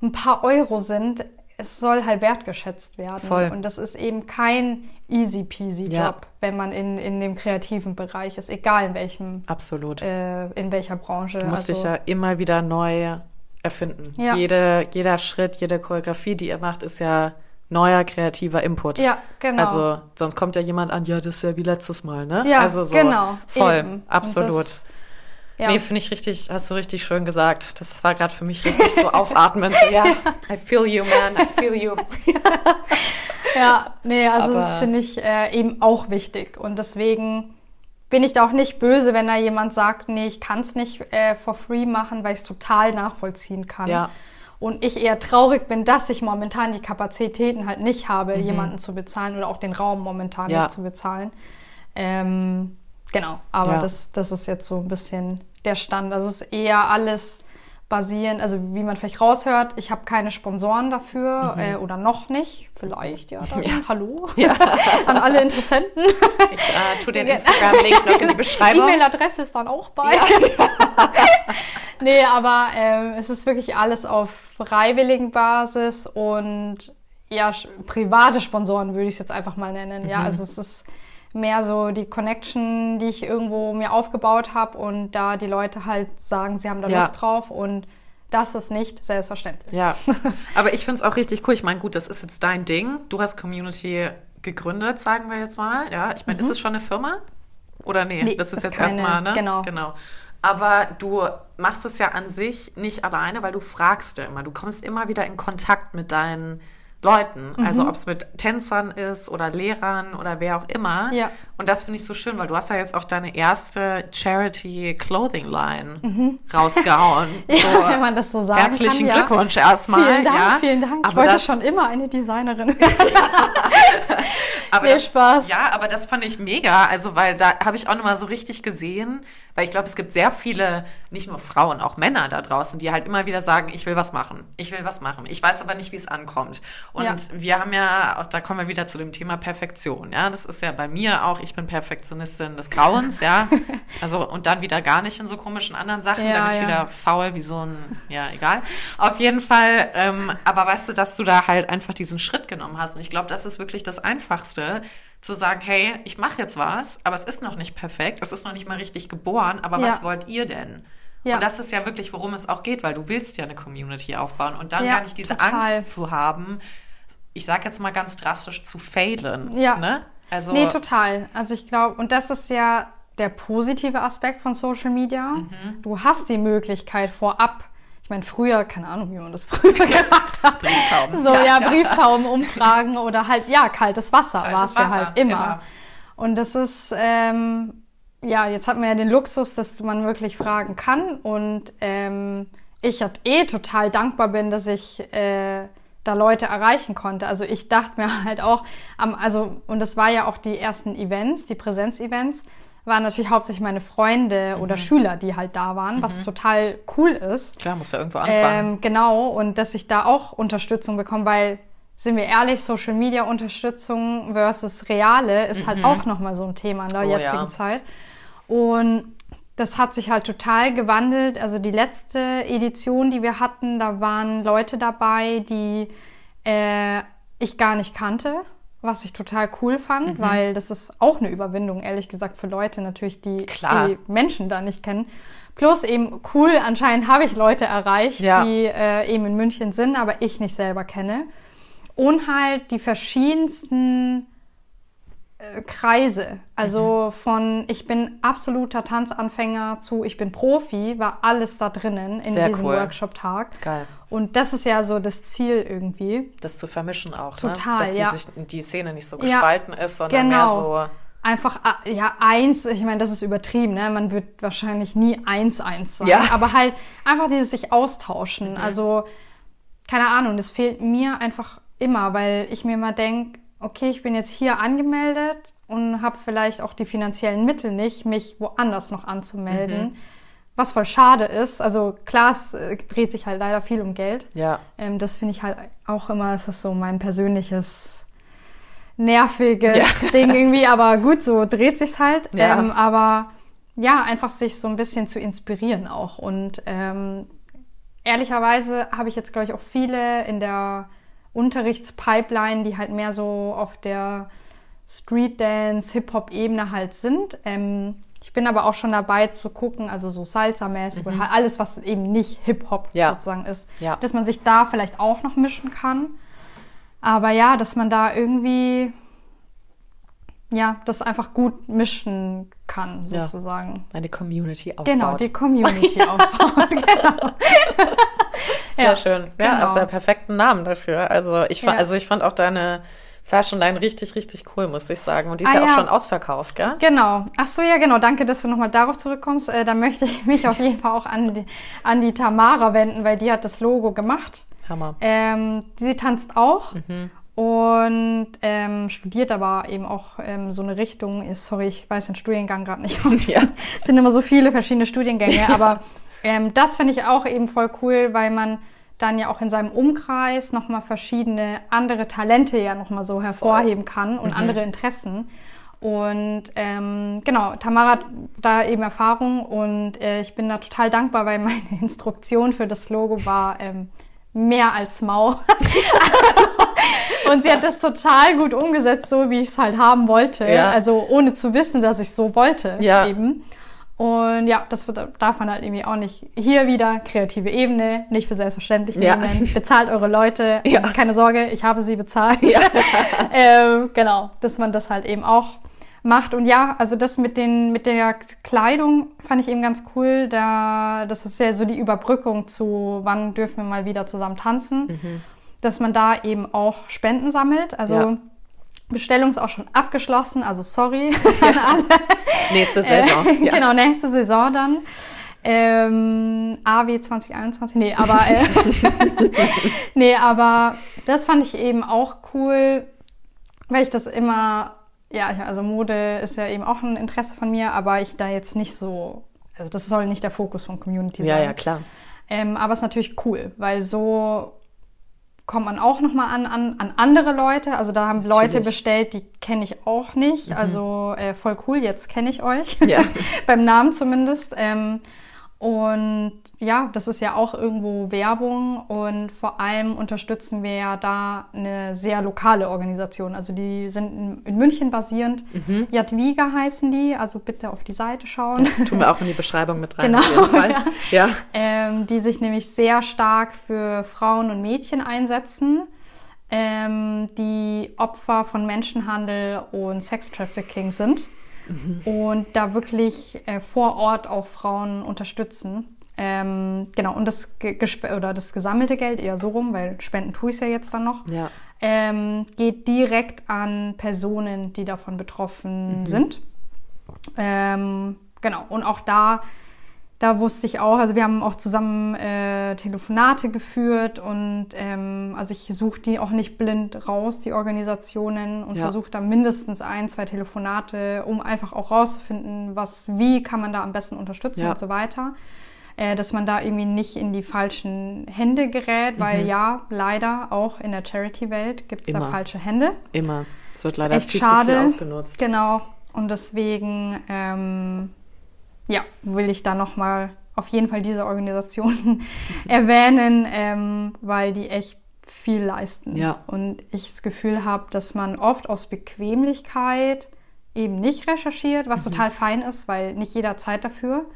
ein paar Euro sind, es soll halt wertgeschätzt werden. Voll. Und das ist eben kein easy peasy Job, Ja. wenn man in, in dem kreativen Bereich ist, egal in welchem, Absolut. äh, in welcher Branche. Du musst Also, dich ja immer wieder neu erfinden. Ja. Jede, jeder Schritt, jede Choreografie, die ihr macht, ist ja neuer kreativer Input. Ja, genau. Also sonst kommt ja jemand an, ja, das ist ja wie letztes Mal, ne? Ja, also so genau, voll, eben. Absolut. Ja. Nee, finde ich richtig, hast du richtig schön gesagt. Das war gerade für mich richtig so aufatmend. So, ja, I feel you, man, I feel you. Ja, nee, also Aber- das finde ich äh, eben auch wichtig. Und deswegen bin ich da auch nicht böse, wenn da jemand sagt, nee, ich kann es nicht äh, for free machen, weil ich es total nachvollziehen kann. Ja. Und ich eher traurig bin, dass ich momentan die Kapazitäten halt nicht habe, Mhm. jemanden zu bezahlen oder auch den Raum momentan Ja. nicht zu bezahlen. Ähm, genau, aber Ja. das, das ist jetzt so ein bisschen der Stand. Also es ist eher alles, basierend, also wie man vielleicht raushört, ich habe keine Sponsoren dafür mhm. äh, oder noch nicht. Vielleicht, ja, dann ja. hallo ja. an alle Interessenten. Ich äh, tue den Instagram-Link noch in die Beschreibung. E-Mail-Adresse ist dann auch bei. Ja. nee, aber äh, es ist wirklich alles auf freiwilligen Basis und ja, private Sponsoren würde ich es jetzt einfach mal nennen. Mhm. Ja, also es ist mehr so die Connection, die ich irgendwo mir aufgebaut habe und da die Leute halt sagen, sie haben da ja. Lust drauf und das ist nicht selbstverständlich. Ja, aber ich finde es auch richtig cool. Ich meine, gut, das ist jetzt dein Ding. Du hast Community gegründet, sagen wir jetzt mal. Ja, ich meine, mhm. ist es schon eine Firma? Oder nee, nee das ist jetzt erstmal, ne? Genau. genau. Aber du machst es ja an sich nicht alleine, weil du fragst ja immer. Du kommst immer wieder in Kontakt mit deinen Leuten. Also mhm. Also ob es mit Tänzern ist oder Lehrern oder wer auch immer. Ja. Und das finde ich so schön, weil du hast ja jetzt auch deine erste Charity Clothing Line mhm. rausgehauen. ja, so, wenn man das so sagen Herzlichen kann, Glückwunsch ja. erstmal. Vielen Dank, ja. vielen Dank. ich wollte das, schon immer eine Designerin. aber nee, das, Spaß. Ja, aber das fand ich mega. Also, weil da habe ich auch nochmal so richtig gesehen, weil ich glaube, es gibt sehr viele, nicht nur Frauen, auch Männer da draußen, die halt immer wieder sagen, ich will was machen, ich will was machen. Ich weiß aber nicht, wie es ankommt. Und ja. wir haben ja, auch da kommen wir wieder zu dem Thema Perfektion. Ja, das ist ja bei mir auch, ich bin Perfektionistin des Grauens, ja. Also, und dann wieder gar nicht in so komischen anderen Sachen, ja, dann ja. wieder faul wie so ein, ja, egal. Auf jeden Fall, ähm, aber weißt du, dass du da halt einfach diesen Schritt genommen hast. Und ich glaube, das ist wirklich das Einfachste, zu sagen, hey, ich mache jetzt was, aber es ist noch nicht perfekt, es ist noch nicht mal richtig geboren, aber ja. was wollt ihr denn? Ja. Und das ist ja wirklich, worum es auch geht, weil du willst ja eine Community aufbauen und dann ja, gar nicht diese total. Angst zu haben, ich sage jetzt mal ganz drastisch, zu failen. Ja. Ne? Also, nee, total. Also ich glaube, und das ist ja der positive Aspekt von Social Media. Mhm. Du hast die Möglichkeit vorab ich meine, früher, keine Ahnung, wie man das früher gemacht hat. Brieftauben. So, ja, ja Brieftauben umfragen oder halt, ja, kaltes Wasser war es ja halt immer. immer. Und das ist, ähm, ja, jetzt hat man ja den Luxus, dass man wirklich fragen kann. Und ähm, ich halt eh total dankbar bin, dass ich äh, da Leute erreichen konnte. Also ich dachte mir halt auch, also, und das war ja auch die ersten Events, die Präsenzevents, waren natürlich hauptsächlich meine Freunde mhm. oder Schüler, die halt da waren, mhm. was total cool ist. Klar, muss ja irgendwo anfangen. Ähm, genau, und dass ich da auch Unterstützung bekomme, weil, sind wir ehrlich, Social Media Unterstützung versus reale ist halt mhm. halt auch nochmal so ein Thema in der oh, jetzigen ja. Zeit. Und das hat sich halt total gewandelt. Also die letzte Edition, die wir hatten, da waren Leute dabei, die äh, ich gar nicht kannte was ich total cool fand, mhm. weil das ist auch eine Überwindung, ehrlich gesagt, für Leute natürlich, die Klar. die Menschen da nicht kennen. Plus eben cool, anscheinend habe ich Leute erreicht, ja. die äh, eben in München sind, aber ich nicht selber kenne. Und halt die verschiedensten äh, Kreise. Also mhm. von ich bin absoluter Tanzanfänger zu ich bin Profi, war alles da drinnen in Sehr diesem cool. Workshop-Tag. Geil. Und das ist ja so das Ziel irgendwie. Das zu vermischen auch, ne? Total, ne? Dass ja. die, sich, die Szene nicht so gespalten ja, ist, sondern genau. mehr so einfach, ah, ja, eins, ich meine, das ist übertrieben, ne? Man wird wahrscheinlich nie eins, eins sein. Ja. Aber halt einfach dieses sich austauschen. Mhm. Also, keine Ahnung, das fehlt mir einfach immer, weil ich mir mal denke, okay, ich bin jetzt hier angemeldet und habe vielleicht auch die finanziellen Mittel nicht, mich woanders noch anzumelden. Mhm. Was voll schade ist. Also klar, es äh, dreht sich halt leider viel um Geld. Ja. Ähm, das finde ich halt auch immer, es ist so mein persönliches nerviges ja. Ding irgendwie. Aber gut, so dreht sich's halt. Ja. Ähm, aber ja, einfach sich so ein bisschen zu inspirieren auch. Und ähm, ehrlicherweise habe ich jetzt, glaube ich, auch viele in der Unterrichtspipeline, die halt mehr so auf der Street Dance, Hip-Hop-Ebene halt sind. Ähm, ich bin aber auch schon dabei zu gucken, also so Salsa-mäßig mhm. oder halt alles, was eben nicht Hip-Hop ja. sozusagen ist, ja. dass man sich da vielleicht auch noch mischen kann. Aber ja, dass man da irgendwie ja, das einfach gut mischen kann, sozusagen. Ja, eine Community aufbaut. Genau, die Community aufbaut, genau. Sehr ja, schön. Ja, genau. hast ja perfekten Namen dafür. Also ich, ja. also ich fand auch deine Fashion Line richtig, richtig cool, muss ich sagen. Und die ist ah, ja auch schon ausverkauft, gell? Genau. Ach so, ja, genau. Danke, dass du nochmal darauf zurückkommst. Äh, da möchte ich mich auf jeden Fall auch an die, an die Tamara wenden, weil die hat das Logo gemacht. Hammer. Ähm, sie tanzt auch. Mhm und ähm, studiert aber eben auch ähm, so eine Richtung. Sorry, ich weiß den Studiengang gerade nicht. ja. Es sind immer so viele verschiedene Studiengänge, aber Ähm, das finde ich auch eben voll cool, weil man dann ja auch in seinem Umkreis nochmal verschiedene andere Talente ja nochmal so hervorheben kann und mhm. andere Interessen. Und ähm, genau, Tamara hat da eben Erfahrung und äh, ich bin da total dankbar, weil meine Instruktion für das Logo war ähm, mehr als mau. und sie hat das total gut umgesetzt, so wie ich es halt haben wollte. Ja. Also ohne zu wissen, dass ich so wollte ja. eben. Und ja, das wird, darf man halt irgendwie auch nicht. Hier wieder kreative Ebene, nicht für selbstverständlich ja. nehmen. Bezahlt eure Leute. Ja. Keine Sorge, ich habe sie bezahlt. Ja. ähm, genau, dass man das halt eben auch macht. Und ja, also das mit, den, mit der Kleidung fand ich eben ganz cool. Da, das ist ja so die Überbrückung zu, wann dürfen wir mal wieder zusammen tanzen. Mhm. Dass man da eben auch Spenden sammelt. Also Bestellung ist auch schon abgeschlossen, also sorry an alle. nächste Saison. Äh, ja. Genau, nächste Saison dann. Ähm, AW 2021, nee, aber äh, nee, aber das fand ich eben auch cool, weil ich das immer, ja, also Mode ist ja eben auch ein Interesse von mir, aber ich da jetzt nicht so, also das soll nicht der Fokus von Community sein. Ja, ja, klar. Ähm, aber es ist natürlich cool, weil so kommt man auch nochmal an, an, an andere Leute. Also da haben Natürlich. Leute bestellt, die kenne ich auch nicht. Mhm. Also äh, voll cool, jetzt kenne ich euch. Ja. Beim Namen zumindest. Ähm, und ja, das ist ja auch irgendwo Werbung und vor allem unterstützen wir ja da eine sehr lokale Organisation. Also die sind in, München basierend. Mhm. Jadwiga heißen die, also bitte auf die Seite schauen. Ja, tun wir auch in die Beschreibung mit rein. Genau, auf jeden Fall. Ja. ja. Ähm, die sich nämlich sehr stark für Frauen und Mädchen einsetzen. Ähm, die Opfer von Menschenhandel und Sextrafficking sind mhm. und da wirklich äh, vor Ort auch Frauen unterstützen. Ähm, genau, und das, oder das gesammelte Geld, eher so rum, weil Spenden tue ich es ja jetzt dann noch, ja. ähm, geht direkt an Personen, die davon betroffen mhm. sind. Ähm, genau, und auch da da wusste ich auch, also wir haben auch zusammen äh, Telefonate geführt und ähm, also ich suche die auch nicht blind raus, die Organisationen und ja. versuche da mindestens ein, zwei Telefonate, um einfach auch rauszufinden, was, wie kann man da am besten unterstützen ja. und so weiter. Äh, dass man da irgendwie nicht in die falschen Hände gerät, weil mhm. ja, leider auch in der Charity-Welt gibt es da falsche Hände. Immer. Es wird leider viel schade. zu viel ausgenutzt. Genau. Und deswegen ähm, ja, will ich da nochmal auf jeden Fall diese Organisation erwähnen, ähm, weil die echt viel leisten. Ja. Und ich das Gefühl habe, dass man oft aus Bequemlichkeit eben nicht recherchiert, was mhm. total fein ist, weil nicht jeder Zeit dafür.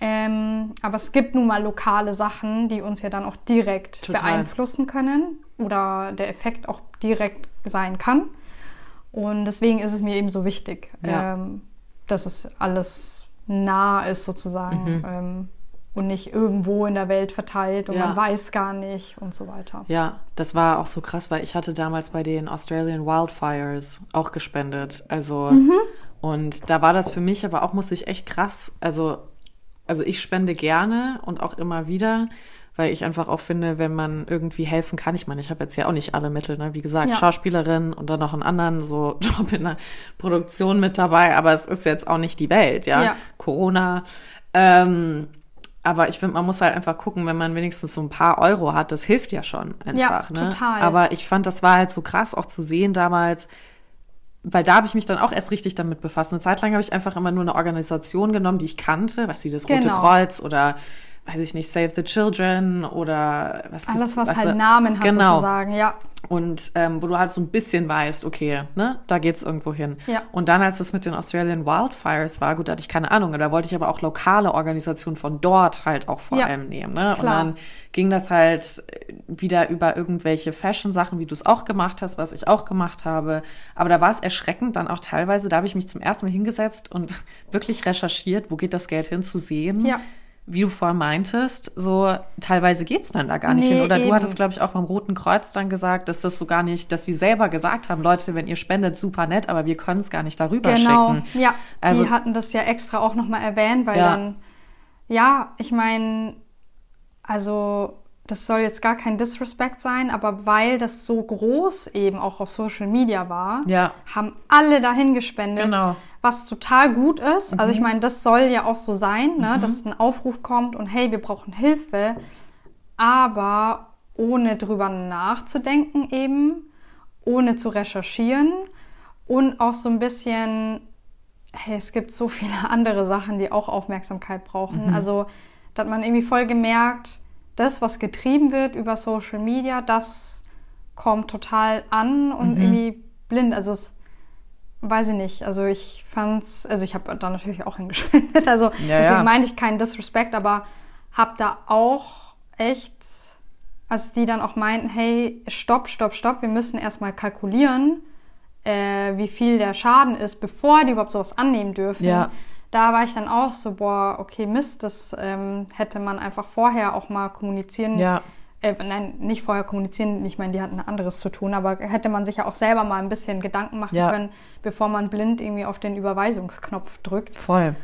Ähm, aber es gibt nun mal lokale Sachen, die uns ja dann auch direkt total. beeinflussen können oder der Effekt auch direkt sein kann. Und deswegen ist es mir eben so wichtig, ja. ähm, dass es alles nah ist sozusagen. Mhm. Ähm, und nicht irgendwo in der Welt verteilt und ja. man weiß gar nicht und so weiter. Ja, das war auch so krass, weil ich hatte damals bei den Australian Wildfires auch gespendet. Also mhm. und da war das für mich aber auch, muss ich echt krass, also, also ich spende gerne und auch immer wieder, weil ich einfach auch finde, wenn man irgendwie helfen kann, ich meine, ich habe jetzt ja auch nicht alle Mittel, ne? wie gesagt, ja. Schauspielerin und dann noch einen anderen so Job in der Produktion mit dabei, aber es ist jetzt auch nicht die Welt, ja, ja. Corona. Ähm, aber ich finde, man muss halt einfach gucken, wenn man wenigstens so ein paar Euro hat, das hilft ja schon einfach. Ja, ne? total. Aber ich fand, das war halt so krass auch zu sehen damals, weil da habe ich mich dann auch erst richtig damit befasst. Eine Zeit lang habe ich einfach immer nur eine Organisation genommen, die ich kannte, weißt du, das Rote genau. Kreuz oder weiß ich nicht, Save the Children oder was Alles, was, was halt Namen hat genau. sozusagen, ja. Und ähm, wo du halt so ein bisschen weißt, okay, ne, da geht's irgendwo hin. Ja. Und dann, als es mit den Australian Wildfires war, gut, da hatte ich keine Ahnung, da wollte ich aber auch lokale Organisationen von dort halt auch vor ja. allem nehmen. Ne? Und dann ging das halt wieder über irgendwelche Fashion-Sachen, wie du es auch gemacht hast, was ich auch gemacht habe. Aber da war es erschreckend dann auch teilweise, da habe ich mich zum ersten Mal hingesetzt und wirklich recherchiert, wo geht das Geld hin, zu sehen. Ja wie du vorhin meintest, so teilweise geht's dann da gar nicht nee, hin. Oder eben. du hattest, glaube ich, auch beim Roten Kreuz dann gesagt, dass das so gar nicht, dass sie selber gesagt haben, Leute, wenn ihr spendet, super nett, aber wir können es gar nicht darüber genau. schicken. Ja, also, die hatten das ja extra auch nochmal erwähnt, weil ja. dann, ja, ich meine, also das soll jetzt gar kein Disrespect sein, aber weil das so groß eben auch auf Social Media war, ja. haben alle dahin gespendet. Genau was total gut ist. Also ich meine, das soll ja auch so sein, ne? dass ein Aufruf kommt und hey, wir brauchen Hilfe, aber ohne drüber nachzudenken eben, ohne zu recherchieren und auch so ein bisschen, hey, es gibt so viele andere Sachen, die auch Aufmerksamkeit brauchen. Also, da hat man irgendwie voll gemerkt, das, was getrieben wird über Social Media, das kommt total an und irgendwie blind. Also es weiß ich nicht. Also ich fand's, also ich habe da natürlich auch hingespendet. Also Ja, deswegen ja. meinte ich keinen Disrespect, aber habe da auch echt, als die dann auch meinten, hey, stopp, stopp, stopp, wir müssen erstmal kalkulieren, äh, wie viel der Schaden ist, bevor die überhaupt sowas annehmen dürfen. Ja. Da war ich dann auch so, boah, okay, Mist, das ähm, hätte man einfach vorher auch mal kommunizieren Ja. Äh, nein, nicht vorher kommunizieren, ich meine, die hatten anderes zu tun, aber hätte man sich ja auch selber mal ein bisschen Gedanken machen Ja. können, bevor man blind irgendwie auf den Überweisungsknopf drückt. Voll.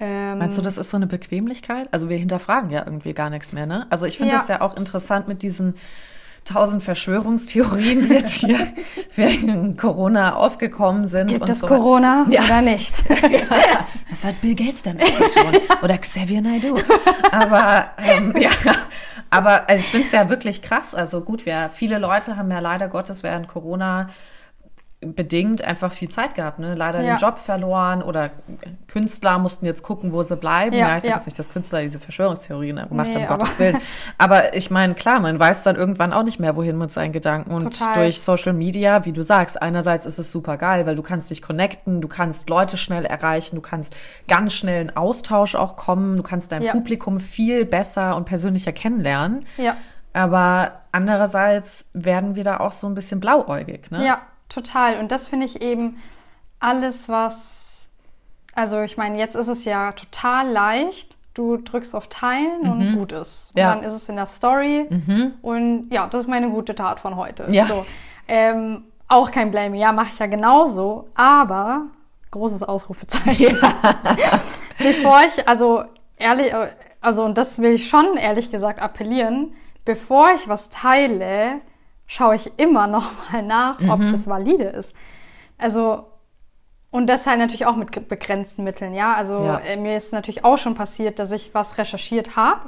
Ähm, Meinst du, das ist so eine Bequemlichkeit? Also wir hinterfragen ja irgendwie gar nichts mehr, ne? Also ich finde Ja. das ja auch interessant mit diesen tausend Verschwörungstheorien, die jetzt hier wegen Corona aufgekommen sind. Gibt und es so. Corona Ja. oder nicht? Was hat Bill Gates damit zu tun? Oder Xavier Naidoo? Aber ähm, ja, aber also ich finde es ja wirklich krass. Also gut, wir viele Leute haben ja leider Gottes während Corona bedingt einfach viel Zeit gehabt, ne? Leider Ja. den Job verloren oder Künstler mussten jetzt gucken, wo sie bleiben. Ja, Ja, ich sage ja. jetzt nicht, dass Künstler diese Verschwörungstheorien gemacht Nee, haben, um Gottes Willen. Aber ich meine, klar, man weiß dann irgendwann auch nicht mehr, wohin mit seinen Gedanken. Und Total. durch Social Media, wie du sagst, einerseits ist es super geil, weil du kannst dich connecten, du kannst Leute schnell erreichen, du kannst ganz schnell in Austausch auch kommen, du kannst dein. Publikum viel besser und persönlicher kennenlernen. ja, Aber andererseits werden wir da auch so ein bisschen blauäugig, ne? ja, total. Und das finde ich eben alles, was, also ich meine, jetzt ist es ja total leicht. Du drückst auf Teilen und gut ist. Und Mhm. Ja. dann ist es in der Story. Und ja, das ist meine gute Tat von heute. Ja. So. Ähm, auch kein Blame. Ja, mache ich ja genauso. Aber, großes Ausrufezeichen. Bevor ich, also ehrlich, also und das will ich schon ehrlich gesagt appellieren, bevor ich was teile, schaue ich immer noch mal nach, ob Mhm. das valide ist. Also und das halt natürlich auch mit begrenzten Mitteln, ja. Also Ja. äh, mir ist natürlich auch schon passiert, dass ich was recherchiert habe.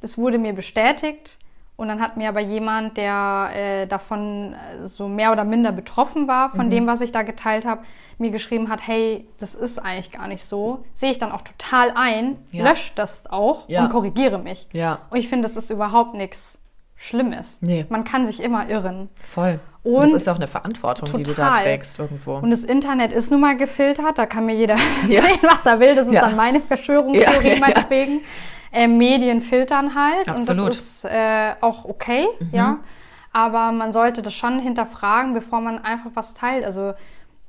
Das wurde mir bestätigt und dann hat mir aber jemand, der äh, davon äh, so mehr oder minder betroffen war, Mhm. von dem, was ich da geteilt habe, mir geschrieben hat, hey, das ist eigentlich gar nicht so. Sehe ich dann auch total ein, Ja. lösche das auch Ja. und korrigiere mich. Ja. Und ich finde, das ist überhaupt nichts Schlimmes. Nee. Man kann sich immer irren. Voll. Und Und das ist ja auch eine Verantwortung, die du da Total. trägst irgendwo. Und das Internet ist nun mal gefiltert, da kann mir jeder Ja. sehen, was er will. Das ist Ja. dann meine Verschwörungstheorie Ja, meinetwegen. Äh, Medien filtern halt Absolut. Mhm. und das ist äh, auch okay, ja. Aber man sollte das schon hinterfragen, bevor man einfach was teilt. Also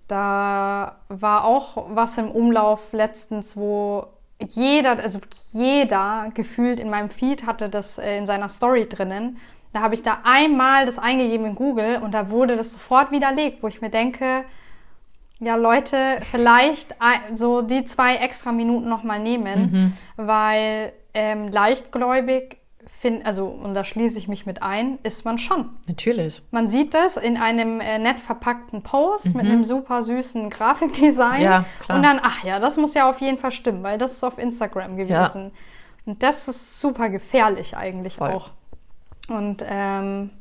da war auch was im Umlauf letztens, wo jeder, also jeder gefühlt in meinem Feed hatte das äh, in seiner Story drinnen. Da habe ich da einmal das eingegeben in Google und da wurde das sofort widerlegt, wo ich mir denke, ja Leute, vielleicht so die zwei extra Minuten nochmal nehmen, weil ähm, leichtgläubig, find, also und da schließe ich mich mit ein, ist man schon. Natürlich. Man sieht das in einem äh, nett verpackten Post mit einem super süßen Grafikdesign. Mhm. Ja, klar. Und dann, ach ja, das muss ja auf jeden Fall stimmen, weil das ist auf Instagram gewesen. Und das ist super gefährlich eigentlich Voll. auch. Und ähm,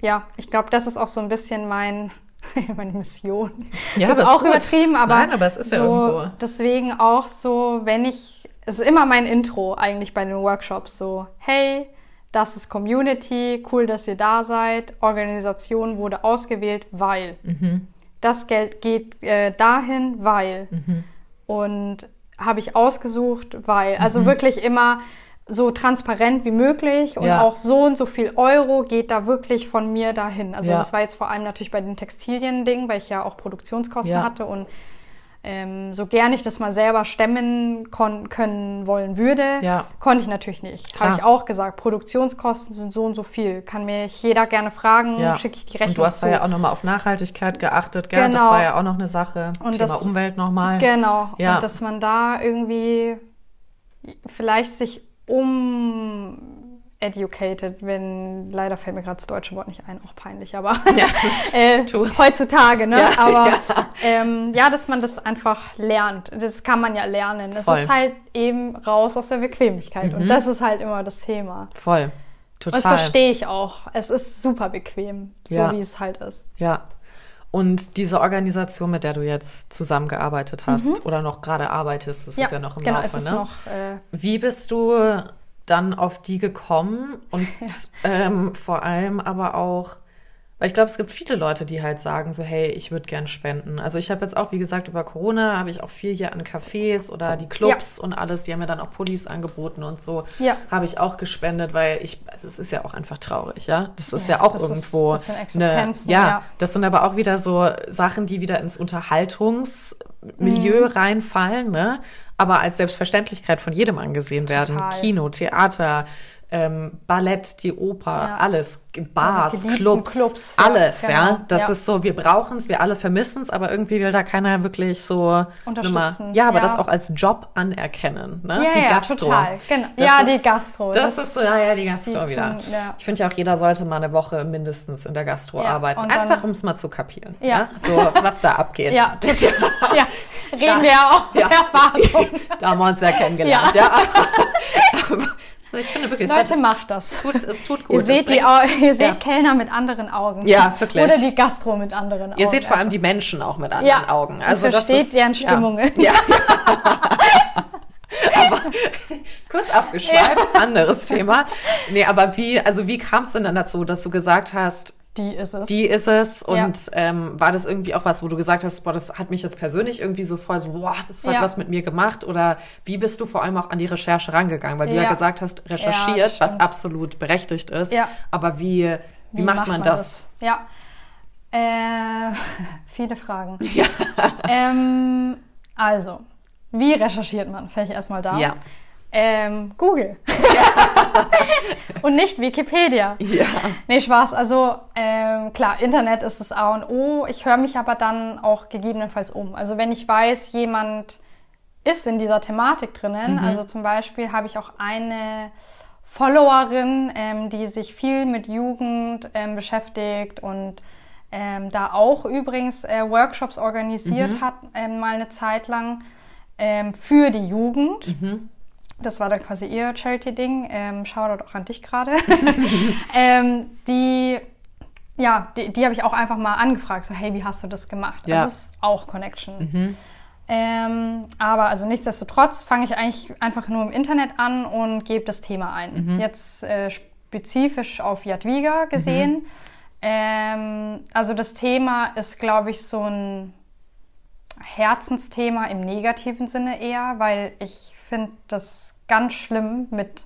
ja, ich glaube, das ist auch so ein bisschen mein, meine Mission. Ja, das ist auch gut. übertrieben, aber, Nein, aber es ist so, ja irgendwo. Deswegen auch so, wenn ich, es ist immer mein Intro eigentlich bei den Workshops so, hey, das ist Community, cool, dass ihr da seid, Organisation wurde ausgewählt, weil. Mhm. Das Geld geht äh, dahin, weil. Mhm. Und habe ich ausgesucht, weil. Also Mhm. wirklich immer so transparent wie möglich und Ja. auch so und so viel Euro geht da wirklich von mir dahin. Also Ja. das war jetzt vor allem natürlich bei den Textilien-Ding, weil ich ja auch Produktionskosten Ja. hatte und ähm, so gern ich das mal selber stemmen können wollen würde, Ja. konnte ich natürlich nicht. Habe ich auch gesagt, Produktionskosten sind so und so viel. Kann mich jeder gerne fragen, Ja. schicke ich die Rechnung Und du hast zu. da ja auch nochmal auf Nachhaltigkeit geachtet, gell? Das Genau. war ja auch noch eine Sache. Und Thema das- Umwelt nochmal. Genau. Ja. Und dass man da irgendwie vielleicht sich educated, wenn, leider fällt mir gerade das deutsche Wort nicht ein, auch peinlich, aber ja. äh, heutzutage, ne? Ja, aber ja. Ähm, ja. dass man das einfach lernt. Das kann man ja lernen. Das Voll. ist halt eben raus aus der Bequemlichkeit. Mhm. Und das ist halt immer das Thema. Voll. Total. Das verstehe ich auch. Es ist super bequem, so wie es halt ist. Ja. Und diese Organisation, mit der du jetzt zusammengearbeitet hast mhm. oder noch gerade arbeitest, das ist ja noch im genau, Laufe, ne? Noch, äh, Wie bist du dann auf die gekommen und ähm, vor allem aber auch, weil ich glaube, es gibt viele Leute, die halt sagen so, hey, ich würde gern spenden. Also ich habe jetzt auch, wie gesagt, über Corona habe ich auch viel hier an Cafés oder die Clubs ja. und alles, die haben mir dann auch Pullis angeboten und so, ja. habe ich auch gespendet, weil ich, also es ist ja auch einfach traurig, ja. Das ist ja, ja auch irgendwo ist, das sind eine, ja, das sind aber auch wieder so Sachen, die wieder ins Unterhaltungsmilieu mhm. reinfallen, ne? aber als Selbstverständlichkeit von jedem angesehen werden. Total. Kino, Theater, ähm, Ballett, die Oper, ja. alles, Bars, ja, Clubs, Clubs, alles, ja. Genau. ja. Das ist so, wir brauchen es, wir alle vermissen es, aber irgendwie will da keiner wirklich so unterstützen. ja, aber das auch als Job anerkennen, ne? Ja, die ja, Gastro. Total. Genau. ja, ist, die Gastro. Das, das, ist so, ja, ja, die Gastro die wieder. Tun, ich finde ja auch, jeder sollte mal eine Woche mindestens in der Gastro arbeiten. Einfach um es mal zu kapieren. Ja. So, was da abgeht. Ja, ja. Reden da, wir ja auch aus Erfahrung. da haben wir uns ja kennengelernt, ja. Ich finde wirklich, Leute, es macht das. Tut, es tut gut. Ihr seht, die, ihr seht ja. Kellner mit anderen Augen. Ja, wirklich. Oder die Gastro mit anderen Augen. Ihr seht vor allem die Menschen auch mit anderen ja. Augen. Also ihr versteht das ist, deren Stimmungen. Ja. aber kurz abgeschweift, anderes Thema. Nee, aber wie, also wie kam es denn dann dazu, dass du gesagt hast, die ist es. Die ist es. Und ja. ähm, war das irgendwie auch was, wo du gesagt hast, boah, das hat mich jetzt persönlich irgendwie so voll so, boah, das hat ja. was mit mir gemacht? Oder wie bist du vor allem auch an die Recherche rangegangen? Weil du ja, ja gesagt hast, recherchiert, was absolut berechtigt ist. Ja. Aber wie, wie, wie macht, macht, man, das? das? Ja. Äh, viele Fragen. Ja. Ähm, also, wie recherchiert man? Vielleicht erstmal da. Ja. Ähm, Google. Ja. und nicht Wikipedia. Ja. Nee, Spaß. Also ähm, klar, Internet ist das A und O. Ich höre mich aber dann auch gegebenenfalls um. Also wenn ich weiß, jemand ist in dieser Thematik drinnen, mhm. also zum Beispiel habe ich auch eine Followerin, ähm, die sich viel mit Jugend ähm, beschäftigt und ähm, da auch übrigens äh, Workshops organisiert mhm. hat, ähm, mal eine Zeit lang ähm, für die Jugend. Mhm. Das war dann quasi ihr Charity-Ding. Ähm, Shoutout auch an dich gerade. ähm, die, ja, die, die habe ich auch einfach mal angefragt. So, hey, wie hast du das gemacht? Ja. Das ist auch Connection. Mhm. Ähm, aber also nichtsdestotrotz fange ich eigentlich einfach nur im Internet an und gebe das Thema ein. Mhm. Jetzt äh, spezifisch auf Jadwiga gesehen. Mhm. Ähm, also das Thema ist, glaube ich, so ein Herzensthema im negativen Sinne eher, weil ich finde das ganz schlimm mit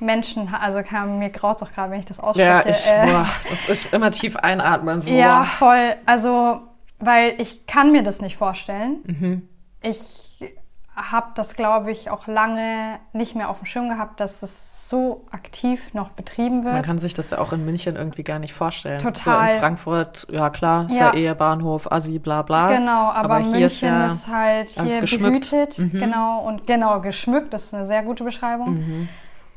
Menschen, also kann, mir graut es auch gerade, wenn ich das ausspreche. Ja, ich, äh, boah, das ist immer tief einatmen. So. Ja, voll. Also, weil ich kann mir das nicht vorstellen. Mhm. Ich habe das, glaube ich, auch lange nicht mehr auf dem Schirm gehabt, dass das so aktiv noch betrieben wird. Man kann sich das ja auch in München irgendwie gar nicht vorstellen. Total. So in Frankfurt, ja klar, ist ja, ja eher Bahnhof, Assi, bla bla. Genau, aber, aber München ist, ja ist, halt hier behütet. Mhm. Genau, und genau, geschmückt, das ist eine sehr gute Beschreibung. Mhm.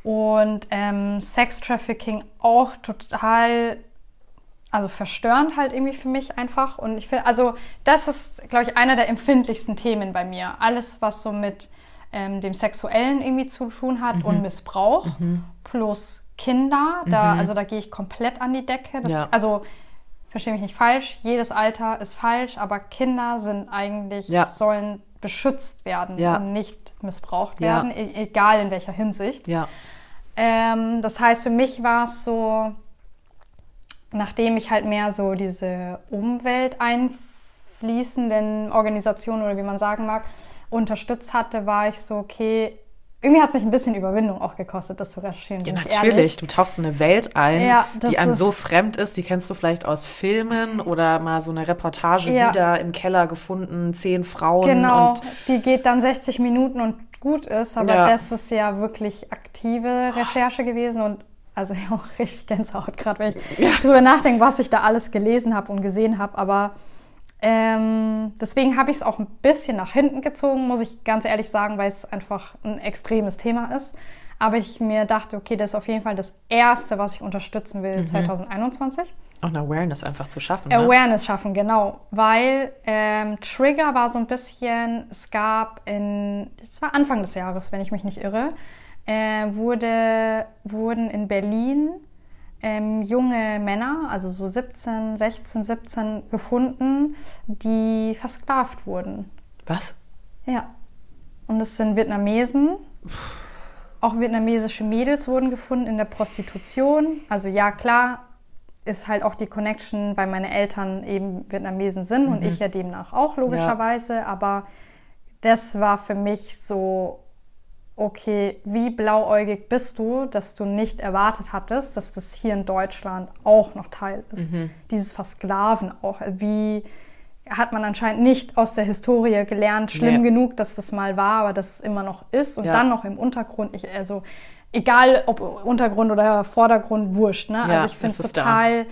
Und ähm, Sex-Trafficking auch total also verstörend halt irgendwie für mich einfach. Und ich finde, also das ist, glaube ich, einer der empfindlichsten Themen bei mir. Alles, was so mit ähm, dem Sexuellen irgendwie zu tun hat mhm. und Missbrauch mhm. plus Kinder. Da, mhm. Also da gehe ich komplett an die Decke. Das, ja. Also verstehe mich nicht falsch, jedes Alter ist falsch, aber Kinder sind eigentlich, ja. sollen beschützt werden ja. und nicht missbraucht werden, e egal in welcher Hinsicht. Ähm, das heißt, für mich war es so, nachdem ich halt mehr so diese Umwelt einfließenden Organisationen oder wie man sagen mag, unterstützt hatte, war ich so, okay, irgendwie hat es mich ein bisschen Überwindung auch gekostet, das zu recherchieren. Ja, natürlich. Du tauchst in eine Welt ein, ja, die einem so fremd ist. Die kennst du vielleicht aus Filmen oder mal so eine Reportage ja. wieder im Keller gefunden, zehn Frauen. Genau, die geht dann 60 Minuten und gut ist, aber ja. das ist ja wirklich aktive Recherche gewesen und also ich auch richtig Gänsehaut gerade, wenn ich ja. drüber nachdenke, was ich da alles gelesen habe und gesehen habe, aber ähm, deswegen habe ich es auch ein bisschen nach hinten gezogen, muss ich ganz ehrlich sagen, weil es einfach ein extremes Thema ist. Aber ich mir dachte, okay, das ist auf jeden Fall das Erste, was ich unterstützen will Mhm. 2021. Auch eine Awareness einfach zu schaffen. Ne? Awareness schaffen, genau. Weil ähm, Trigger war so ein bisschen, es gab in, es war Anfang des Jahres, wenn ich mich nicht irre, äh, wurde, wurden in Berlin ähm, junge Männer, also so 17, 16, 17, gefunden, die versklavt wurden. Was? Ja. Und es sind Vietnamesen. Auch vietnamesische Mädels wurden gefunden in der Prostitution. Also ja, klar ist halt auch die Connection, weil meine Eltern eben Vietnamesen sind und ich ja demnach auch logischerweise. Aber das war für mich so, okay, wie blauäugig bist du, dass du nicht erwartet hattest, dass das hier in Deutschland auch noch Teil ist. Dieses Versklaven auch. Wie hat man anscheinend nicht aus der Historie gelernt, schlimm Nee. genug, dass das mal war, aber dass es immer noch ist und Ja. dann noch im Untergrund. Ich, also egal ob Untergrund oder Vordergrund, wurscht. Ne? Ja, also ich finde es ist da. total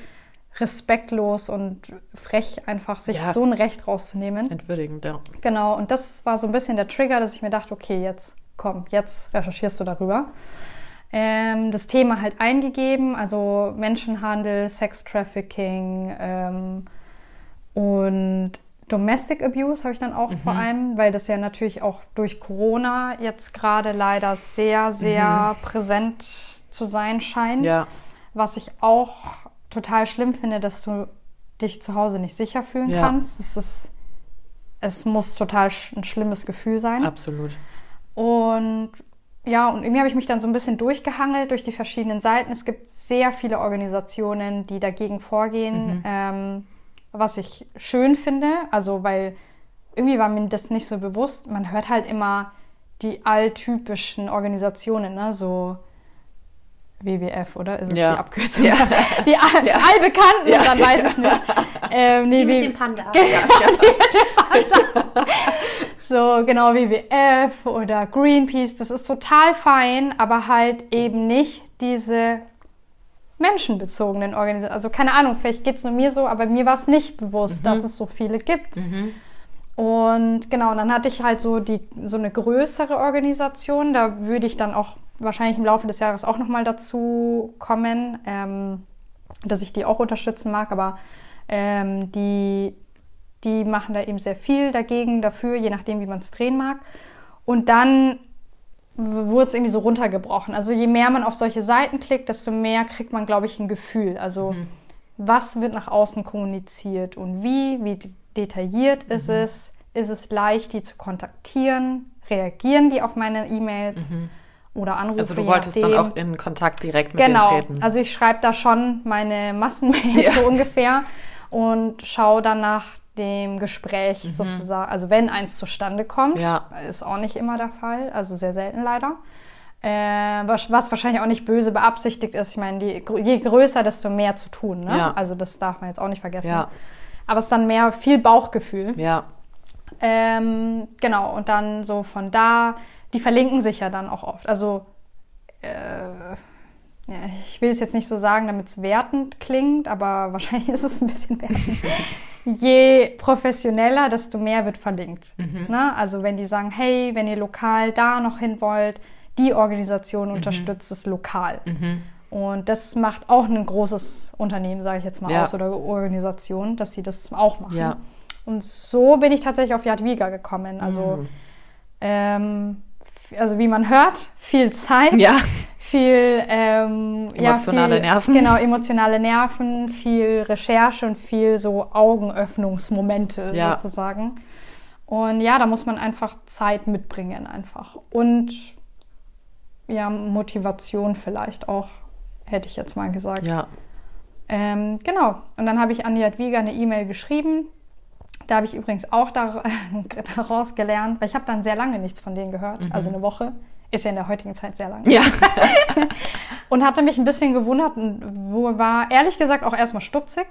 respektlos und frech, einfach sich Ja. so ein Recht rauszunehmen. Entwürdigend, ja. Genau, und das war so ein bisschen der Trigger, dass ich mir dachte, okay, jetzt komm, jetzt recherchierst du darüber. Ähm, das Thema halt eingegeben, also Menschenhandel, Sex-Trafficking ähm, und Domestic Abuse habe ich dann auch Mhm. vor allem, weil das ja natürlich auch durch Corona jetzt gerade leider sehr, sehr präsent zu sein scheint. Mhm. Ja, Was ich auch total schlimm finde, dass du dich zu Hause nicht sicher fühlen Ja. kannst. Es, ist, es muss total sch ein schlimmes Gefühl sein. absolut. Und ja, und irgendwie habe ich mich dann so ein bisschen durchgehangelt durch die verschiedenen Seiten. Es gibt sehr viele Organisationen, die dagegen vorgehen, ähm, was ich schön finde. Also, weil irgendwie war mir das nicht so bewusst. Man hört halt immer die alltypischen Organisationen, ne? so WWF, oder? Ist es Ja. die Abkürzung? Ja. Die all, allbekannten, Ja. dann weiß ich es nicht. Ähm, nee, Die mit wie- dem Panda. so genau WWF oder Greenpeace, das ist total fein, aber halt eben nicht diese menschenbezogenen Organisationen. Also keine Ahnung, vielleicht geht es nur mir so, aber mir war es nicht bewusst, dass es so viele gibt. Und genau, und dann hatte ich halt so die so eine größere Organisation. Da würde ich dann auch wahrscheinlich im Laufe des Jahres auch nochmal dazu kommen, ähm, dass ich die auch unterstützen mag. Aber ähm, die, die machen da eben sehr viel dagegen, dafür, je nachdem, wie man es drehen mag. Und dann wurde es irgendwie so runtergebrochen. Also je mehr man auf solche Seiten klickt, desto mehr kriegt man, glaube ich, ein Gefühl. Also was wird nach außen kommuniziert und wie, wie de- detailliert ist es, ist es leicht, die zu kontaktieren, reagieren die auf meine E-Mails oder Anrufe. Also du wolltest dann auch in Kontakt direkt mit Genau, denen treten. also ich schreibe da schon meine Massenmails Ja. so ungefähr und schaue dann nach dem Gespräch sozusagen, also wenn eins zustande kommt, Mhm. Ja. ist auch nicht immer der Fall, also sehr selten leider. Äh, was, was wahrscheinlich auch nicht böse beabsichtigt ist. Ich meine, die, je größer, desto mehr zu tun. Ne? Ja. Also das darf man jetzt auch nicht vergessen. Ja. Aber es ist dann mehr viel Bauchgefühl. ja, Ähm, genau, und dann so von da, die verlinken sich ja dann auch oft. Also, äh, ja, ich will es jetzt nicht so sagen, damit es wertend klingt, aber wahrscheinlich ist es ein bisschen wertend. Je professioneller, desto mehr wird verlinkt. Ne? Also, wenn die sagen, hey, wenn ihr lokal da noch hin wollt, die Organisation unterstützt es lokal. Und das macht auch ein großes Unternehmen, sage ich jetzt mal Ja. aus, oder Organisation, dass sie das auch machen. Ja. Und so bin ich tatsächlich auf Jadwiga gekommen. Also, Mhm. ähm, also wie man hört, viel Zeit, Ja. viel ähm, ja, Emotionale viel, Nerven. Genau, emotionale Nerven, viel Recherche und viel so Augenöffnungsmomente Ja. sozusagen. Und ja, da muss man einfach Zeit mitbringen einfach. Und ja, Motivation vielleicht auch, hätte ich jetzt mal gesagt. ja. Ähm, genau. Und dann habe ich an Jadwiga eine E-Mail geschrieben. Da habe ich übrigens auch dar daraus gelernt, weil ich habe dann sehr lange nichts von denen gehört. Also eine Woche. Ist ja in der heutigen Zeit sehr lang. Ja. Und hatte mich ein bisschen gewundert und wo war ehrlich gesagt auch erstmal stutzig.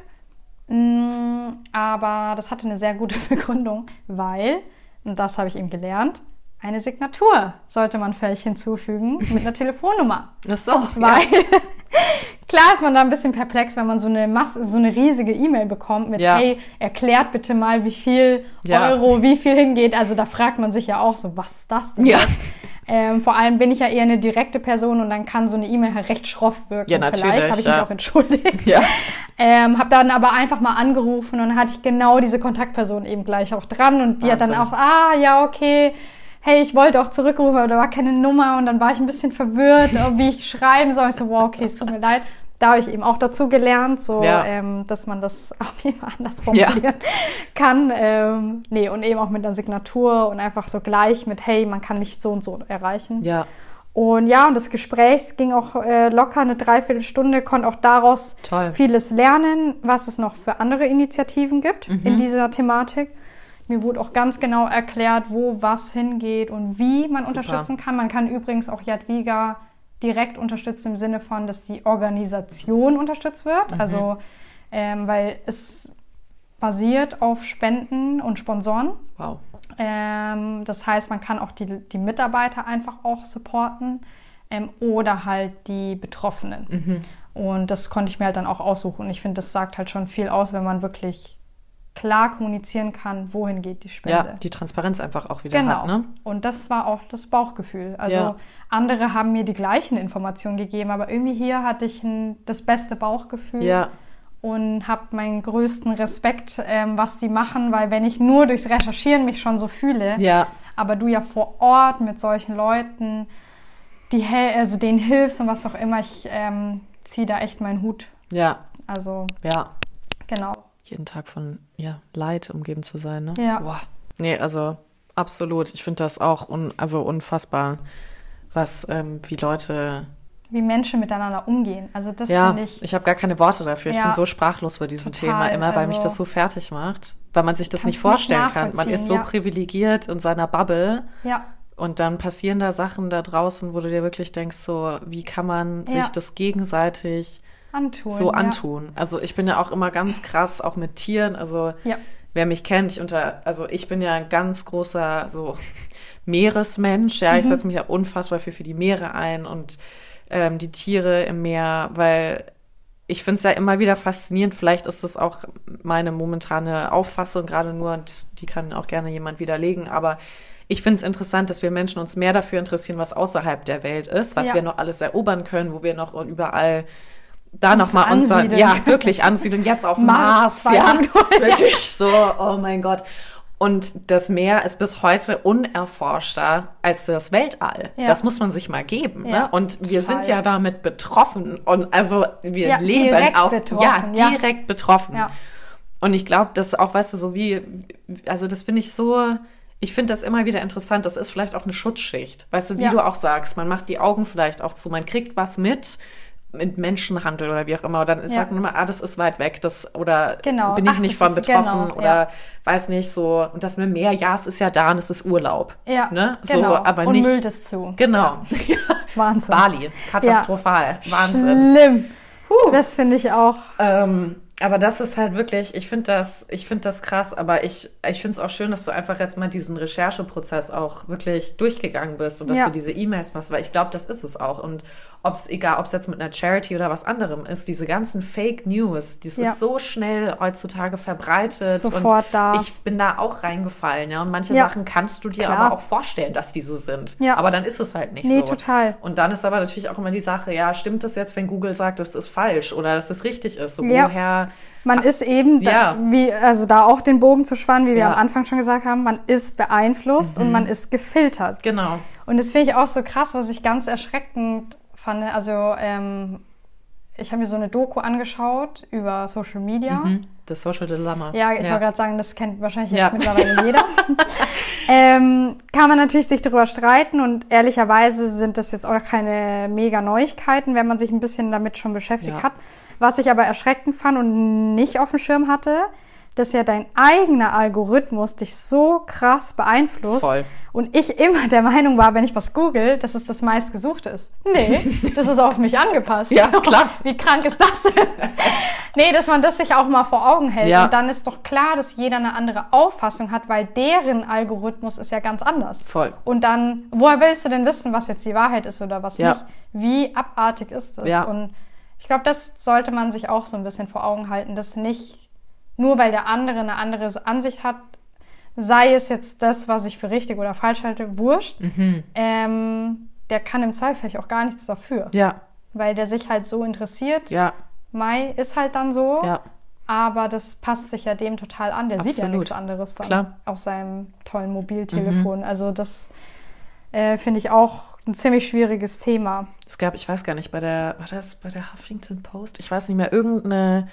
Mm, Aber das hatte eine sehr gute Begründung, weil, und das habe ich eben gelernt, eine Signatur sollte man vielleicht hinzufügen mit einer Telefonnummer. Ach so. Weil klar ist man da ein bisschen perplex, wenn man so eine Masse, so eine riesige E-Mail bekommt mit, Ja. hey, erklärt bitte mal, wie viel Ja. Euro, wie viel hingeht. Also da fragt man sich ja auch so, was ist das denn? Ja. Ähm, vor allem bin ich ja eher eine direkte Person und dann kann so eine E-Mail halt recht schroff wirken. Ja, natürlich, Vielleicht habe ich ja. mich auch entschuldigt. Ja. Ähm, habe dann aber einfach mal angerufen und dann hatte ich genau diese Kontaktperson eben gleich auch dran und die hat dann Wahnsinn. auch, ah, ja, okay, hey, ich wollte auch zurückrufen, aber da war keine Nummer und dann war ich ein bisschen verwirrt, wie ich schreiben soll. Ich so, wow, okay, es tut mir leid. Da habe ich eben auch dazu gelernt, so, Ja. ähm, dass man das auf jeden Fall anders formulieren kann. Ähm, nee, und eben auch mit einer Signatur und einfach so gleich mit, hey, man kann mich so und so erreichen. Ja, Und ja, und das Gespräch ging auch äh, locker eine Dreiviertelstunde, konnte auch daraus Toll. vieles lernen, was es noch für andere Initiativen gibt Mhm. in dieser Thematik. Mir wurde auch ganz genau erklärt, wo was hingeht und wie man Super. unterstützen kann. Man kann übrigens auch Jadwiga direkt unterstützen im Sinne von, dass die Organisation unterstützt wird. Mhm. Also, ähm, weil es basiert auf Spenden und Sponsoren. wow. Ähm, das heißt, man kann auch die, die Mitarbeiter einfach auch supporten ähm, oder halt die Betroffenen. Mhm. Und das konnte ich mir halt dann auch aussuchen. Und ich finde, das sagt halt schon viel aus, wenn man wirklich klar kommunizieren kann, wohin geht die Spende. Ja, die Transparenz einfach auch wieder Genau. hat, ne? Und das war auch das Bauchgefühl. Also Ja. andere haben mir die gleichen Informationen gegeben, aber irgendwie hier hatte ich ein, das beste Bauchgefühl Ja, und habe meinen größten Respekt, ähm, was die machen, weil wenn ich nur durchs Recherchieren mich schon so fühle, ja, aber du ja vor Ort mit solchen Leuten, die also denen hilfst und was auch immer, ich ähm, ziehe da echt meinen Hut. ja, Also ja. genau. Jeden Tag von ja, Leid umgeben zu sein, ne? Ja. Boah. Nee, also absolut. Ich finde das auch un also unfassbar, was, ähm, wie Leute. Wie Menschen miteinander umgehen. Also das Ja, finde ich, ich. habe gar keine Worte dafür. Ich Ja. bin so sprachlos bei diesem Total, Thema immer, weil mich also- das so fertig macht. Weil man sich das nicht nicht vorstellen kann. Man ist so ja. privilegiert in seiner Bubble. Ja, Und dann passieren da Sachen da draußen, wo du dir wirklich denkst, so, wie kann man sich das gegenseitig antun. so ja. antun? Also ich bin ja auch immer ganz krass, auch mit Tieren. Also Ja. wer mich kennt, ich unter, also ich bin ja ein ganz großer so Meeresmensch. Ja, Mhm. ich setze mich ja unfassbar viel für die Meere ein und ähm, die Tiere im Meer, weil ich finde es ja immer wieder faszinierend. Vielleicht ist das auch meine momentane Auffassung gerade nur und die kann auch gerne jemand widerlegen. Aber ich finde es interessant, dass wir Menschen uns mehr dafür interessieren, was außerhalb der Welt ist, was Ja. wir noch alles erobern können, wo wir noch überall da nochmal unser, ja, wirklich ansiedeln, jetzt auf Mars Mars, ja, 2.0, wirklich so, oh mein Gott. Und das Meer ist bis heute unerforschter als das Weltall. Ja. Das muss man sich mal geben. Ja, ne? Und wir total. sind ja damit betroffen. Und also wir Ja, leben auf betroffen, ja, direkt betroffen. Und ich glaube, das auch, weißt du, so wie, also das finde ich so, ich finde das immer wieder interessant. Das ist vielleicht auch eine Schutzschicht. Weißt du, wie du auch sagst, man macht die Augen vielleicht auch zu, man kriegt was mit mit Menschenhandel oder wie auch immer. Und dann Ja. sagt man immer, ah, das ist weit weg, das oder Genau. bin ich Ach, nicht das von betroffen genau, oder ja. weiß nicht so. Und das mit dem Meer, ja, es ist ja da und es ist Urlaub. Ja, ne? genau. So, aber und nicht. müllt es zu. Genau. Wahnsinn. Bali, katastrophal, Wahnsinn. Schlimm. Das finde ich auch. Ähm, aber das ist halt wirklich, ich finde das, ich finde das krass, aber ich, ich finde es auch schön, dass du einfach jetzt mal diesen Rechercheprozess auch wirklich durchgegangen bist und dass Ja. du diese E-Mails machst, weil ich glaube, das ist es auch. Und ob es, egal, ob es jetzt mit einer Charity oder was anderem ist, diese ganzen Fake News, das Ja. ist so schnell heutzutage verbreitet. Sofort und da. Ich bin da auch reingefallen, ja. Und manche Ja. Sachen kannst du dir Klar. aber auch vorstellen, dass die so sind. Ja. Aber dann ist es halt nicht Nee, so. total. Und dann ist aber natürlich auch immer die Sache, ja, stimmt das jetzt, wenn Google sagt, das ist falsch oder dass das richtig ist? So, Ja. woher Man ist eben, da, Ja. wie, also da auch den Bogen zu spannen, wie wir Ja. Mhm. am Anfang schon gesagt haben, man ist beeinflusst und man ist gefiltert. Genau. Und das finde ich auch so krass, was ich ganz erschreckend fand. Also, ähm, ich habe mir so eine Doku angeschaut über Social Media. Mhm. Das Social Dilemma. Ja, ich wollte gerade sagen, das kennt wahrscheinlich jetzt Ja. mittlerweile jeder. ähm, kann man natürlich sich darüber streiten und ehrlicherweise sind das jetzt auch keine mega Neuigkeiten, wenn man sich ein bisschen damit schon beschäftigt Ja. hat. Was ich aber erschreckend fand und nicht auf dem Schirm hatte, dass ja dein eigener Algorithmus dich so krass beeinflusst. Voll. Und ich immer der Meinung war, wenn ich was google, dass es das meistgesuchte ist. Nee, das ist auf mich angepasst. Ja, klar. Wie krank ist das denn? nee, dass man das sich auch mal vor Augen hält. Ja. Und dann ist doch klar, dass jeder eine andere Auffassung hat, weil deren Algorithmus ist ja ganz anders. Voll. Und dann, woher willst du denn wissen, was jetzt die Wahrheit ist oder was Ja. nicht? Wie abartig ist das? Ja. Und ich glaube, das sollte man sich auch so ein bisschen vor Augen halten, dass nicht nur weil der andere eine andere Ansicht hat, sei es jetzt das, was ich für richtig oder falsch halte, wurscht, Mhm. ähm, der kann im Zweifel vielleicht auch gar nichts dafür. Ja, Weil der sich halt so interessiert. ja, Mai ist halt dann so. ja. Aber das passt sich ja dem total an. Der sieht ja Absolut. nichts anderes dann Klar. auf seinem tollen Mobiltelefon. Also das äh, finde ich auch ein ziemlich schwieriges Thema. Es gab, ich weiß gar nicht, bei der, war das bei der Huffington Post? Ich weiß nicht mehr, irgendeine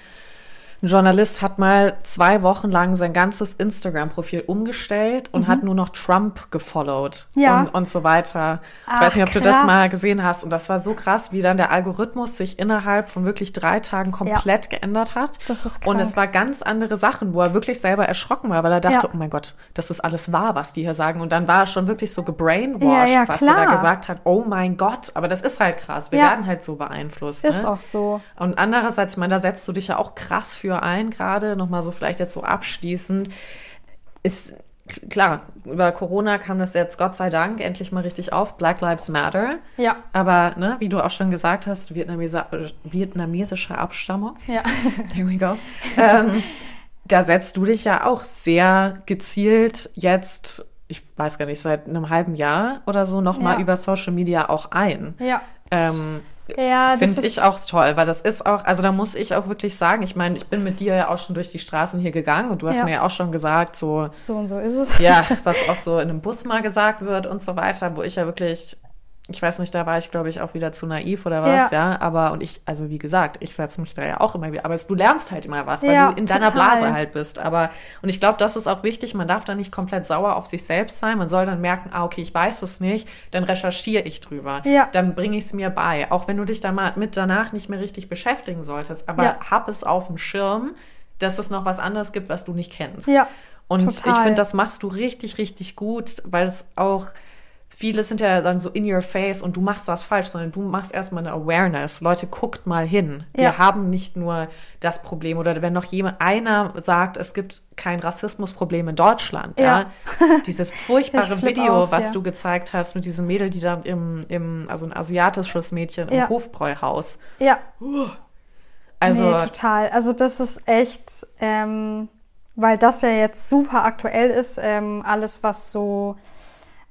ein Journalist hat mal zwei Wochen lang sein ganzes Instagram-Profil umgestellt und hat nur noch Trump gefollowt Mhm. Ja. und, und so weiter. Ich Ach, weiß nicht, ob du das krass. mal gesehen hast. Und das war so krass, wie dann der Algorithmus sich innerhalb von wirklich drei Tagen komplett geändert hat. Das ist und krank. es war ganz andere Sachen, wo er wirklich selber erschrocken war, weil er dachte, Ja. oh mein Gott, das ist alles wahr, was die hier sagen. Und dann war er schon wirklich so gebrainwashed, Ja, ja, was er da gesagt hat, oh mein Gott, aber das ist halt krass. Wir Ja. werden halt so beeinflusst. Ist ne? auch so. Und andererseits, ich meine, da setzt du dich ja auch krass für ein, gerade nochmal so vielleicht jetzt so abschließend, ist klar, über Corona kam das jetzt Gott sei Dank endlich mal richtig auf, Black Lives Matter. Ja. Aber, ne, wie du auch schon gesagt hast, Vietnamese, vietnamesische Abstammung, Ja. there we go, ähm, da setzt du dich ja auch sehr gezielt jetzt, ich weiß gar nicht, seit einem halben Jahr oder so nochmal Ja. über Social Media auch ein. Ja. Ähm, Ja, Finde ich auch toll, weil das ist auch, also da muss ich auch wirklich sagen, ich meine, ich bin mit dir ja auch schon durch die Straßen hier gegangen und du hast Ja. mir ja auch schon gesagt, so, So und so ist es. ja, was auch so in einem Bus mal gesagt wird und so weiter, wo ich ja wirklich, ich weiß nicht, da war ich, glaube ich, auch wieder zu naiv oder was, ja, Ja. aber, und ich, also wie gesagt, ich setze mich da ja auch immer wieder, aber du lernst halt immer was, weil Ja, du in deiner total. Blase halt bist, aber, und ich glaube, das ist auch wichtig, man darf da nicht komplett sauer auf sich selbst sein, man soll dann merken, ah, okay, ich weiß es nicht, dann recherchiere ich drüber, Ja. dann bringe ich es mir bei, auch wenn du dich da mal mit danach nicht mehr richtig beschäftigen solltest, aber hab es auf dem Schirm, dass es noch was anderes gibt, was du nicht kennst. Ja, Und ich total. finde, das machst du richtig, richtig gut, weil es auch viele sind ja dann so in your face und du machst das falsch, sondern du machst erstmal eine Awareness. Leute, guckt mal hin. Wir Ja. haben nicht nur das Problem oder wenn noch jemand einer sagt, es gibt kein Rassismusproblem in Deutschland, ja. Ja. Dieses furchtbare Video, aus, was ja. du gezeigt hast mit diesem Mädel, die da im, im also ein asiatisches Mädchen im. Hofbräuhaus. ja. Also nee, total. Also das ist echt, ähm, weil das ja jetzt super aktuell ist, ähm, alles was so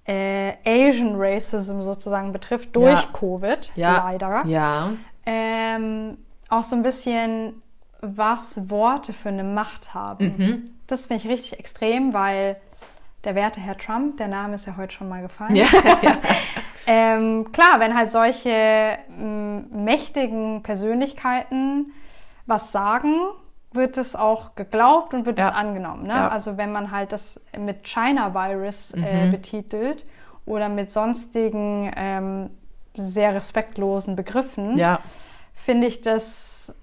äh, Asian Racism sozusagen betrifft, durch Ja. Covid, ja, leider. ja, Ähm, auch so ein bisschen, was Worte für eine Macht haben. Mhm. Das finde ich richtig extrem, weil der werte Herr Trump, der Name ist ja heute schon mal gefallen. ja, ja. Ähm, klar, wenn halt solche mächtigen Persönlichkeiten was sagen, wird es auch geglaubt und wird Ja. es angenommen. Ne? Ja. Also wenn man halt das mit China-Virus äh, Mhm. betitelt oder mit sonstigen ähm, sehr respektlosen Begriffen, ja. finde ich das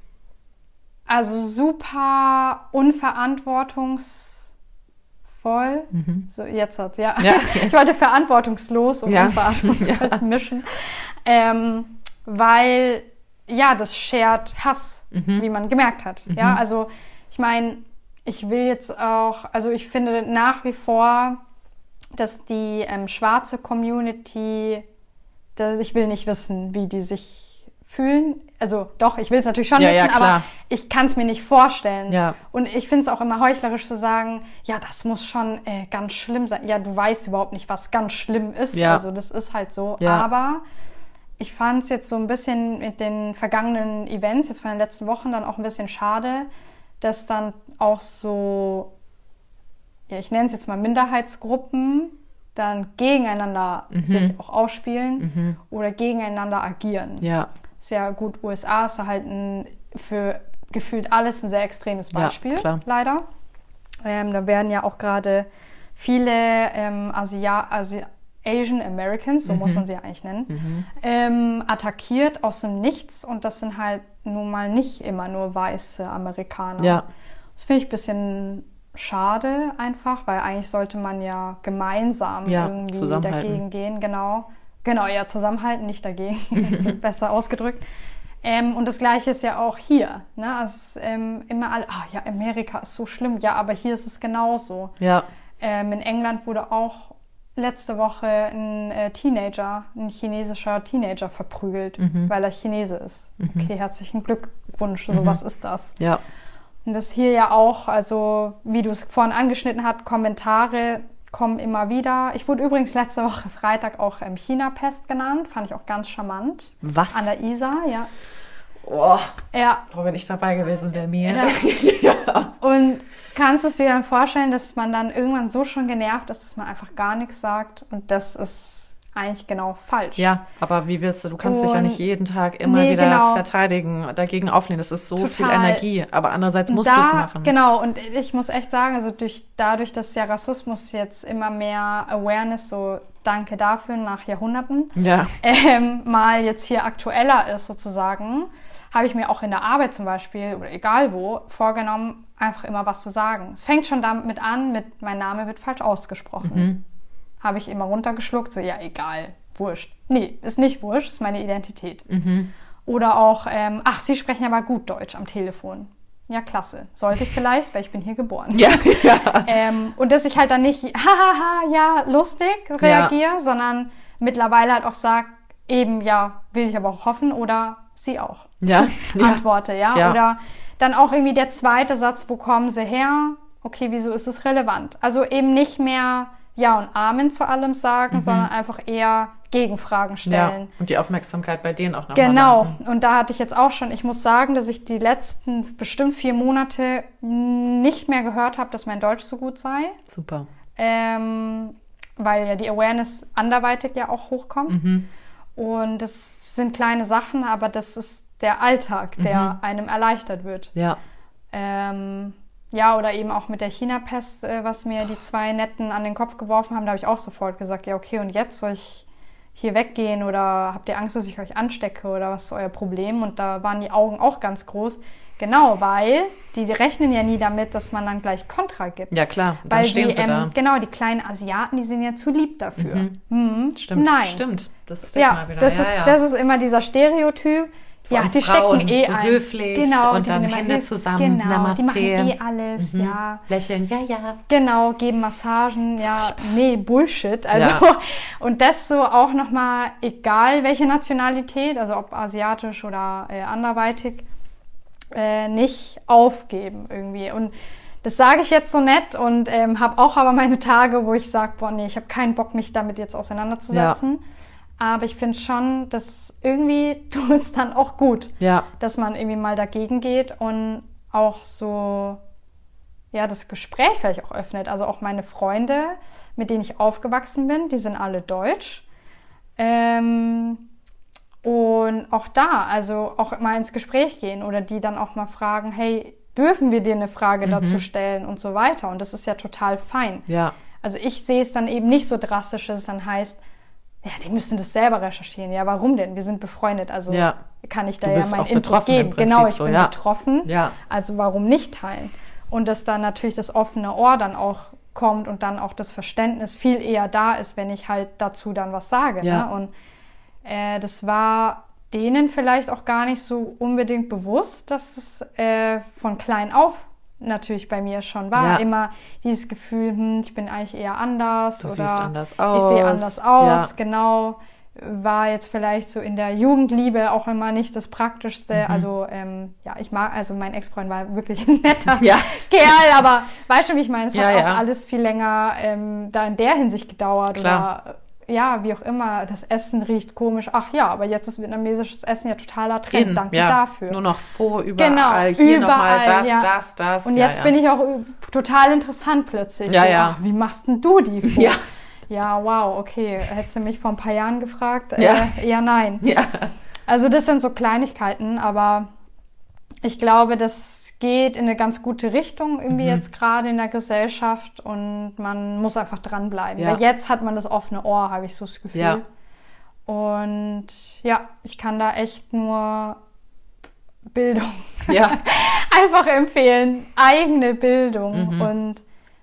also super unverantwortungsvoll. So, jetzt hat, ja. Mhm. Ich wollte verantwortungslos und unverantwortungsvoll mischen. Ähm, weil, ja, das schert Hass, Mhm. wie man gemerkt hat. Ja, also ich meine, ich will jetzt auch, also ich finde nach wie vor, dass die ähm, schwarze Community, dass ich will nicht wissen, wie die sich fühlen. Also doch, ich will es natürlich schon Ja, ja, wissen, aber klar. ich kann es mir nicht vorstellen. Ja. Und ich finde es auch immer heuchlerisch zu sagen, ja, das muss schon äh, ganz schlimm sein. Ja, du weißt überhaupt nicht, was ganz schlimm ist. Ja. Also das ist halt so. Ja. Aber ich fand es jetzt so ein bisschen mit den vergangenen Events, jetzt von den letzten Wochen, dann auch ein bisschen schade, dass dann auch so, ja, ich nenne es jetzt mal Minderheitsgruppen, dann gegeneinander sich auch ausspielen oder gegeneinander agieren. ja. Ja gut, USA ist da halt ein, für gefühlt alles ein sehr extremes Ja, Beispiel, klar. leider. Ähm, da werden ja auch gerade viele ähm, Asia Asi Asian Americans, so Mhm. muss man sie ja eigentlich nennen, ähm, attackiert aus dem Nichts und das sind halt nun mal nicht immer nur weiße Amerikaner. Ja. Das finde ich ein bisschen schade einfach, weil eigentlich sollte man ja gemeinsam Ja, irgendwie dagegen gehen, genau. Genau, ja, zusammenhalten, nicht dagegen. Besser ausgedrückt. Ähm, und das Gleiche ist ja auch hier. Ne? Also, ähm, immer alle, ah ja, Amerika ist so schlimm. Ja, aber hier ist es genauso. Ja. Ähm, in England wurde auch letzte Woche ein äh, Teenager, ein chinesischer Teenager verprügelt, Mhm. weil er Chinese ist. Okay, herzlichen Glückwunsch. So was ist das. Ja. Und das hier ja auch, also wie du es vorhin angeschnitten hast, Kommentare kommen immer wieder. Ich wurde übrigens letzte Woche Freitag auch ähm, China-Pest genannt, fand ich auch ganz charmant. Was? An der Isar, ja. Oh, Ja, oh, wenn ich dabei gewesen wäre, mir. Ja. ja. und kannst du es dir dann vorstellen, dass man dann irgendwann so schon genervt ist, dass man einfach gar nichts sagt und das ist eigentlich genau falsch. Ja, aber wie willst du? Du kannst dich ja Und- nicht jeden Tag immer Nee, wieder genau. verteidigen, dagegen aufnehmen. Das ist so viel Total. Energie. Aber andererseits Und musst du es machen. Genau, und ich muss echt sagen, also durch, dadurch, dass ja Rassismus jetzt immer mehr Awareness, so danke dafür nach Jahrhunderten, Ja, ähm, mal jetzt hier aktueller ist sozusagen, habe ich mir auch in der Arbeit zum Beispiel oder egal wo vorgenommen, einfach immer was zu sagen. Es fängt schon damit an, mit mein Name wird falsch ausgesprochen. Mhm. Habe ich immer runtergeschluckt, so ja, egal, wurscht. Nee, ist nicht wurscht, ist meine Identität. Mhm. Oder auch, ähm, ach, Sie sprechen aber gut Deutsch am Telefon. Ja, klasse. Sollte ich vielleicht, weil ich bin hier geboren. ja, ja. Ähm, und dass ich halt dann nicht, hahaha, ja, lustig reagiere, sondern mittlerweile halt auch sage, eben, ja, will ich aber auch hoffen oder Sie auch. Ja. Antworte, ja? Ja. Oder dann auch irgendwie der zweite Satz, wo kommen Sie her? Okay, wieso ist es relevant? Also eben nicht mehr Ja und Amen zu allem sagen, sondern einfach eher Gegenfragen Mhm. ja. stellen. Und die Aufmerksamkeit bei denen auch nochmal. Genau, landen. und da hatte ich jetzt auch schon, ich muss sagen, dass ich die letzten bestimmt vier Monate nicht mehr gehört habe, dass mein Deutsch so gut sei, Super. ähm, weil ja die Awareness anderweitig ja auch hochkommt. Mhm. Und das sind kleine Sachen, aber das ist der Alltag, der Mhm. einem erleichtert wird. Ja. Ähm, ja, oder eben auch mit der China-Pest, äh, was mir die zwei Netten an den Kopf geworfen haben, da habe ich auch sofort gesagt, ja, okay, und jetzt soll ich hier weggehen oder habt ihr Angst, dass ich euch anstecke oder was ist euer Problem? Und da waren die Augen auch ganz groß. Genau, weil die rechnen ja nie damit, dass man dann gleich Kontra gibt. Ja, klar. Dann weil stehen die, sie da. ähm, genau, die kleinen Asiaten, die sind ja zu lieb dafür. Mhm. Stimmt. Nein. Stimmt. Das ist Ja, mal wieder. das, ja, ist, ja. das ist immer dieser Stereotyp. Ja, die Frauen, stecken eh so ein. höflich genau, und dann Hände höf- zusammen, Genau, Namaste. die machen eh alles, Mhm. ja. Lächeln, ja, ja. Genau, geben Massagen, ja, nee, Bullshit. Also Ja. und das so auch nochmal, egal welche Nationalität, also ob asiatisch oder äh, anderweitig, äh, nicht aufgeben irgendwie. Und das sage ich jetzt so nett und ähm, habe auch aber meine Tage, wo ich sage, boah, nee, ich habe keinen Bock, mich damit jetzt auseinanderzusetzen. Aber ich finde schon, dass irgendwie tut es dann auch gut Ja. dass man irgendwie mal dagegen geht und auch so, ja, das Gespräch vielleicht auch öffnet. Also auch meine Freunde, mit denen ich aufgewachsen bin, die sind alle deutsch. Ähm, und auch da, also auch mal ins Gespräch gehen oder die dann auch mal fragen, hey, dürfen wir dir eine Frage dazu stellen und so weiter. Und das ist ja total fein. Ja. Also ich sehe es dann eben nicht so drastisch, dass es dann heißt, ja, die müssen das selber recherchieren. Ja, warum denn? Wir sind befreundet, also Ja. kann ich da ja auch Input geben. Prinzip genau, ich so, bin ja. betroffen. Ja. Also warum nicht teilen? Und dass dann natürlich das offene Ohr dann auch kommt und dann auch das Verständnis viel eher da ist, wenn ich halt dazu dann was sage. Ja. Ne? Und äh, das war denen vielleicht auch gar nicht so unbedingt bewusst, dass das äh, von klein auf natürlich bei mir schon war. Ja. Immer dieses Gefühl, hm, ich bin eigentlich eher anders Du oder siehst anders ich sehe aus. anders aus, Ja. genau. War jetzt vielleicht so in der Jugendliebe auch immer nicht das Praktischste. Mhm. Also ja, ich mag, also mein Ex-Freund war wirklich ein netter Ja. Kerl, aber weißt du, wie ich meine? Es hat auch ja. alles viel länger ähm, da in der Hinsicht gedauert Klar. oder ja, wie auch immer. Das Essen riecht komisch. Ach ja, aber jetzt ist vietnamesisches Essen ja totaler Trend. In, Danke ja. dafür. Nur noch vor, überall. Genau, Hier nochmal überall, das, ja. das, das. Und ja, jetzt ja. bin ich auch total interessant plötzlich. Ja, so, ja. Ach, wie machst denn du die vor? Ja. Ja, wow, okay. Hättest du mich vor ein paar Jahren gefragt? Ja. Äh, eher nein. Ja. Also das sind so Kleinigkeiten, aber ich glaube, geht in eine ganz gute Richtung irgendwie Mhm. jetzt gerade in der Gesellschaft und man muss einfach dranbleiben. Ja. Weil jetzt hat man das offene Ohr, habe ich so das Gefühl. Ja. Und ja, ich kann da echt nur Bildung Ja. einfach empfehlen. Eigene Bildung Mhm. und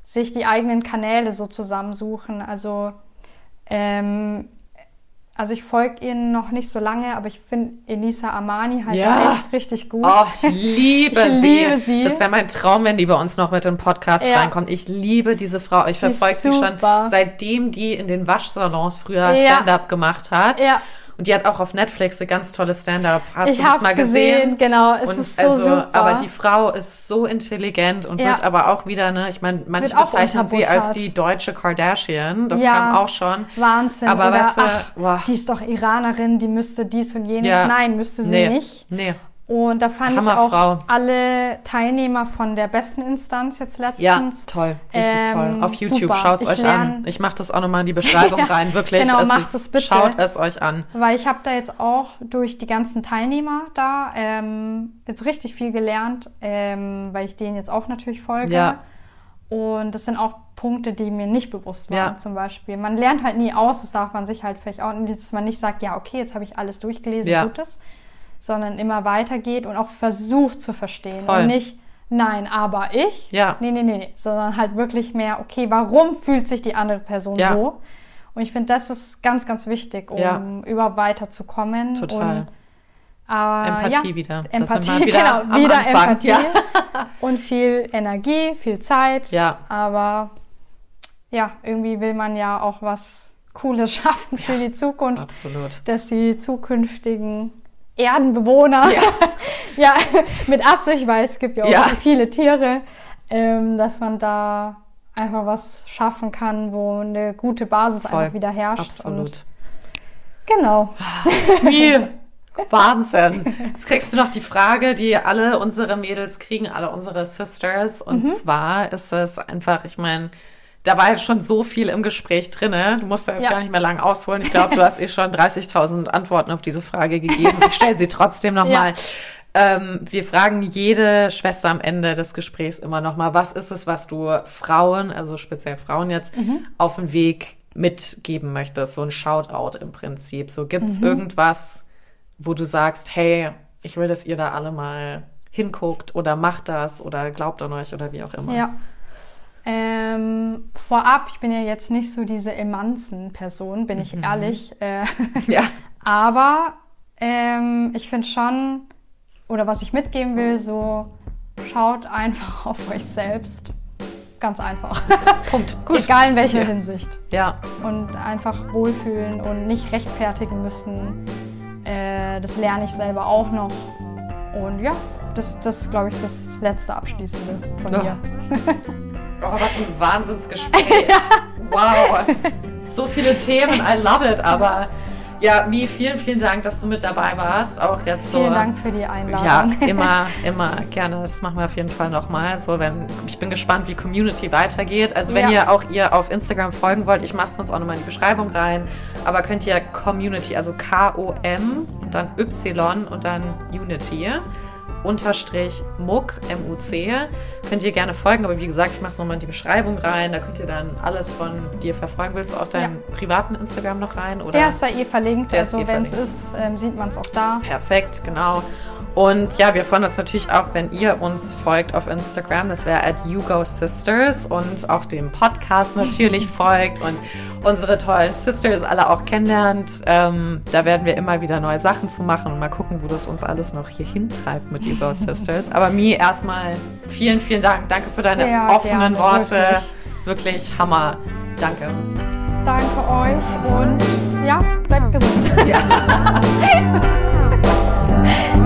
sich die eigenen Kanäle so zusammensuchen. Also, ähm, also ich folge ihnen noch nicht so lange, aber ich finde Elisa Armani halt Ja. echt richtig gut. Oh, ich liebe Ich sie. liebe sie. Das wäre mein Traum, wenn die bei uns noch mit dem Podcast Ja. reinkommt. Ich liebe diese Frau. Ich verfolge sie schon seitdem die in den Waschsalons früher Ja. Stand-up gemacht hat. Ja. Und die hat auch auf Netflix eine ganz tolle Stand-up. Hast ich du das mal gesehen? gesehen? Genau, es und ist so also, super. aber die Frau ist so intelligent und Ja. wird aber auch wieder, ne, ich meine, manche bezeichnen sie als die deutsche Kardashian. Das Ja. kam auch schon. Wahnsinn. Aber Oder, weißt du, ach, boah. die ist doch Iranerin, die müsste dies und jenes. Ja. Nein, müsste sie Nee. nicht. Nee. Und da fand ich Hammerfrau. auch alle Teilnehmer von der besten Instanz jetzt letztens. Ja, toll. Richtig Ähm, toll. Auf YouTube schaut's Ich euch lern- an. Ich mache das auch nochmal in die Beschreibung Ja, rein. Wirklich. genau, es macht es bitte. Schaut es euch an. Weil ich habe da jetzt auch durch die ganzen Teilnehmer da ähm, jetzt richtig viel gelernt, ähm, weil ich denen jetzt auch natürlich folge. Ja. Und das sind auch Punkte, die mir nicht bewusst waren, Ja. zum Beispiel. Man lernt halt nie aus, das darf man sich halt vielleicht auch, dass man nicht sagt, ja, okay, jetzt habe ich alles durchgelesen, Ja. gut ist, sondern immer weitergeht und auch versucht zu verstehen. Voll. Und nicht, nein, aber ich. Ja. Nee, nee, nee, nee. Sondern halt wirklich mehr, okay, warum fühlt sich die andere Person Ja. so? Und ich finde, das ist ganz, ganz wichtig, um Ja. überhaupt weiterzukommen. Total. Und, aber, Empathie ja, wieder. Empathie, wieder genau, am wieder Anfang. Empathie. Ja. Und viel Energie, viel Zeit. Ja. Aber ja, irgendwie will man ja auch was Cooles schaffen für die Zukunft, Absolut. dass die zukünftigen Erdenbewohner, Ja. ja, mit Absicht, weil es gibt ja auch Ja. viele Tiere, ähm, dass man da einfach was schaffen kann, wo eine gute Basis Voll. einfach wieder herrscht. Absolut. Genau. Wie? Wahnsinn. Jetzt kriegst du noch die Frage, die alle unsere Mädels kriegen, alle unsere Sisters. Und Mhm. zwar ist es einfach, ich meine, da war jetzt schon so viel im Gespräch drinne. Du musst da jetzt Ja. gar nicht mehr lang ausholen. Ich glaube, du hast eh schon 30.000 Antworten auf diese Frage gegeben. Ich stelle sie trotzdem nochmal. Ähm, wir fragen jede Schwester am Ende des Gesprächs immer nochmal, was ist es, was du Frauen, also speziell Frauen jetzt, Mhm. auf den Weg mitgeben möchtest? So ein Shoutout im Prinzip. So gibt's Mhm. irgendwas, wo du sagst, hey, ich will, dass ihr da alle mal hinguckt oder macht das oder glaubt an euch oder wie auch immer. Ja. Ähm, vorab, ich bin ja jetzt nicht so diese Emanzen-Person, bin ich ehrlich. Äh, Ja. aber ähm, ich finde schon, oder was ich mitgeben will, so schaut einfach auf euch selbst. Ganz einfach. Punkt. Gut. Egal in welcher Ja. Hinsicht. Ja, Und einfach wohlfühlen und nicht rechtfertigen müssen. Äh, das lerne ich selber auch noch. Und ja, das, das ist, glaube ich, das letzte Abschließende von Ja. mir. Oh, was ein Wahnsinnsgespräch. Wow. So viele Themen, I love it. Aber ja, Mi, vielen, vielen Dank, dass du mit dabei warst. Auch jetzt so. Vielen Dank für die Ja, Einladung. immer, immer gerne. Das machen wir auf jeden Fall nochmal. So, wenn, ich bin gespannt, wie Community weitergeht. Also wenn Ja. ihr auch ihr auf Instagram folgen wollt, ich mache es uns auch nochmal in die Beschreibung rein. Aber könnt ihr Community, also K-O-M und dann Y und dann Unity unterstrich MUC, M-U-C, könnt ihr gerne folgen. Aber wie gesagt, ich mache es nochmal in die Beschreibung rein. Da könnt ihr dann alles von dir verfolgen. Willst du auch deinen privaten Instagram noch rein? Oder? Der ist da eh verlinkt. Also eh wenn es ist, ähm, sieht man es auch da. Perfekt, genau. Und ja, wir freuen uns natürlich auch, wenn ihr uns folgt auf Instagram. Das wäre at YouGoSisters und auch dem Podcast natürlich folgt und unsere tollen Sisters alle auch kennenlernt. Ähm, da werden wir immer wieder neue Sachen zu machen und mal gucken, wo das uns alles noch hier hintreibt mit YouGoSisters. Aber Mi, erstmal vielen, vielen Dank. Danke für deine Sehr offenen gerne, Worte. Wirklich Hammer. Danke. Danke euch und ja, bleibt gesund. Ja.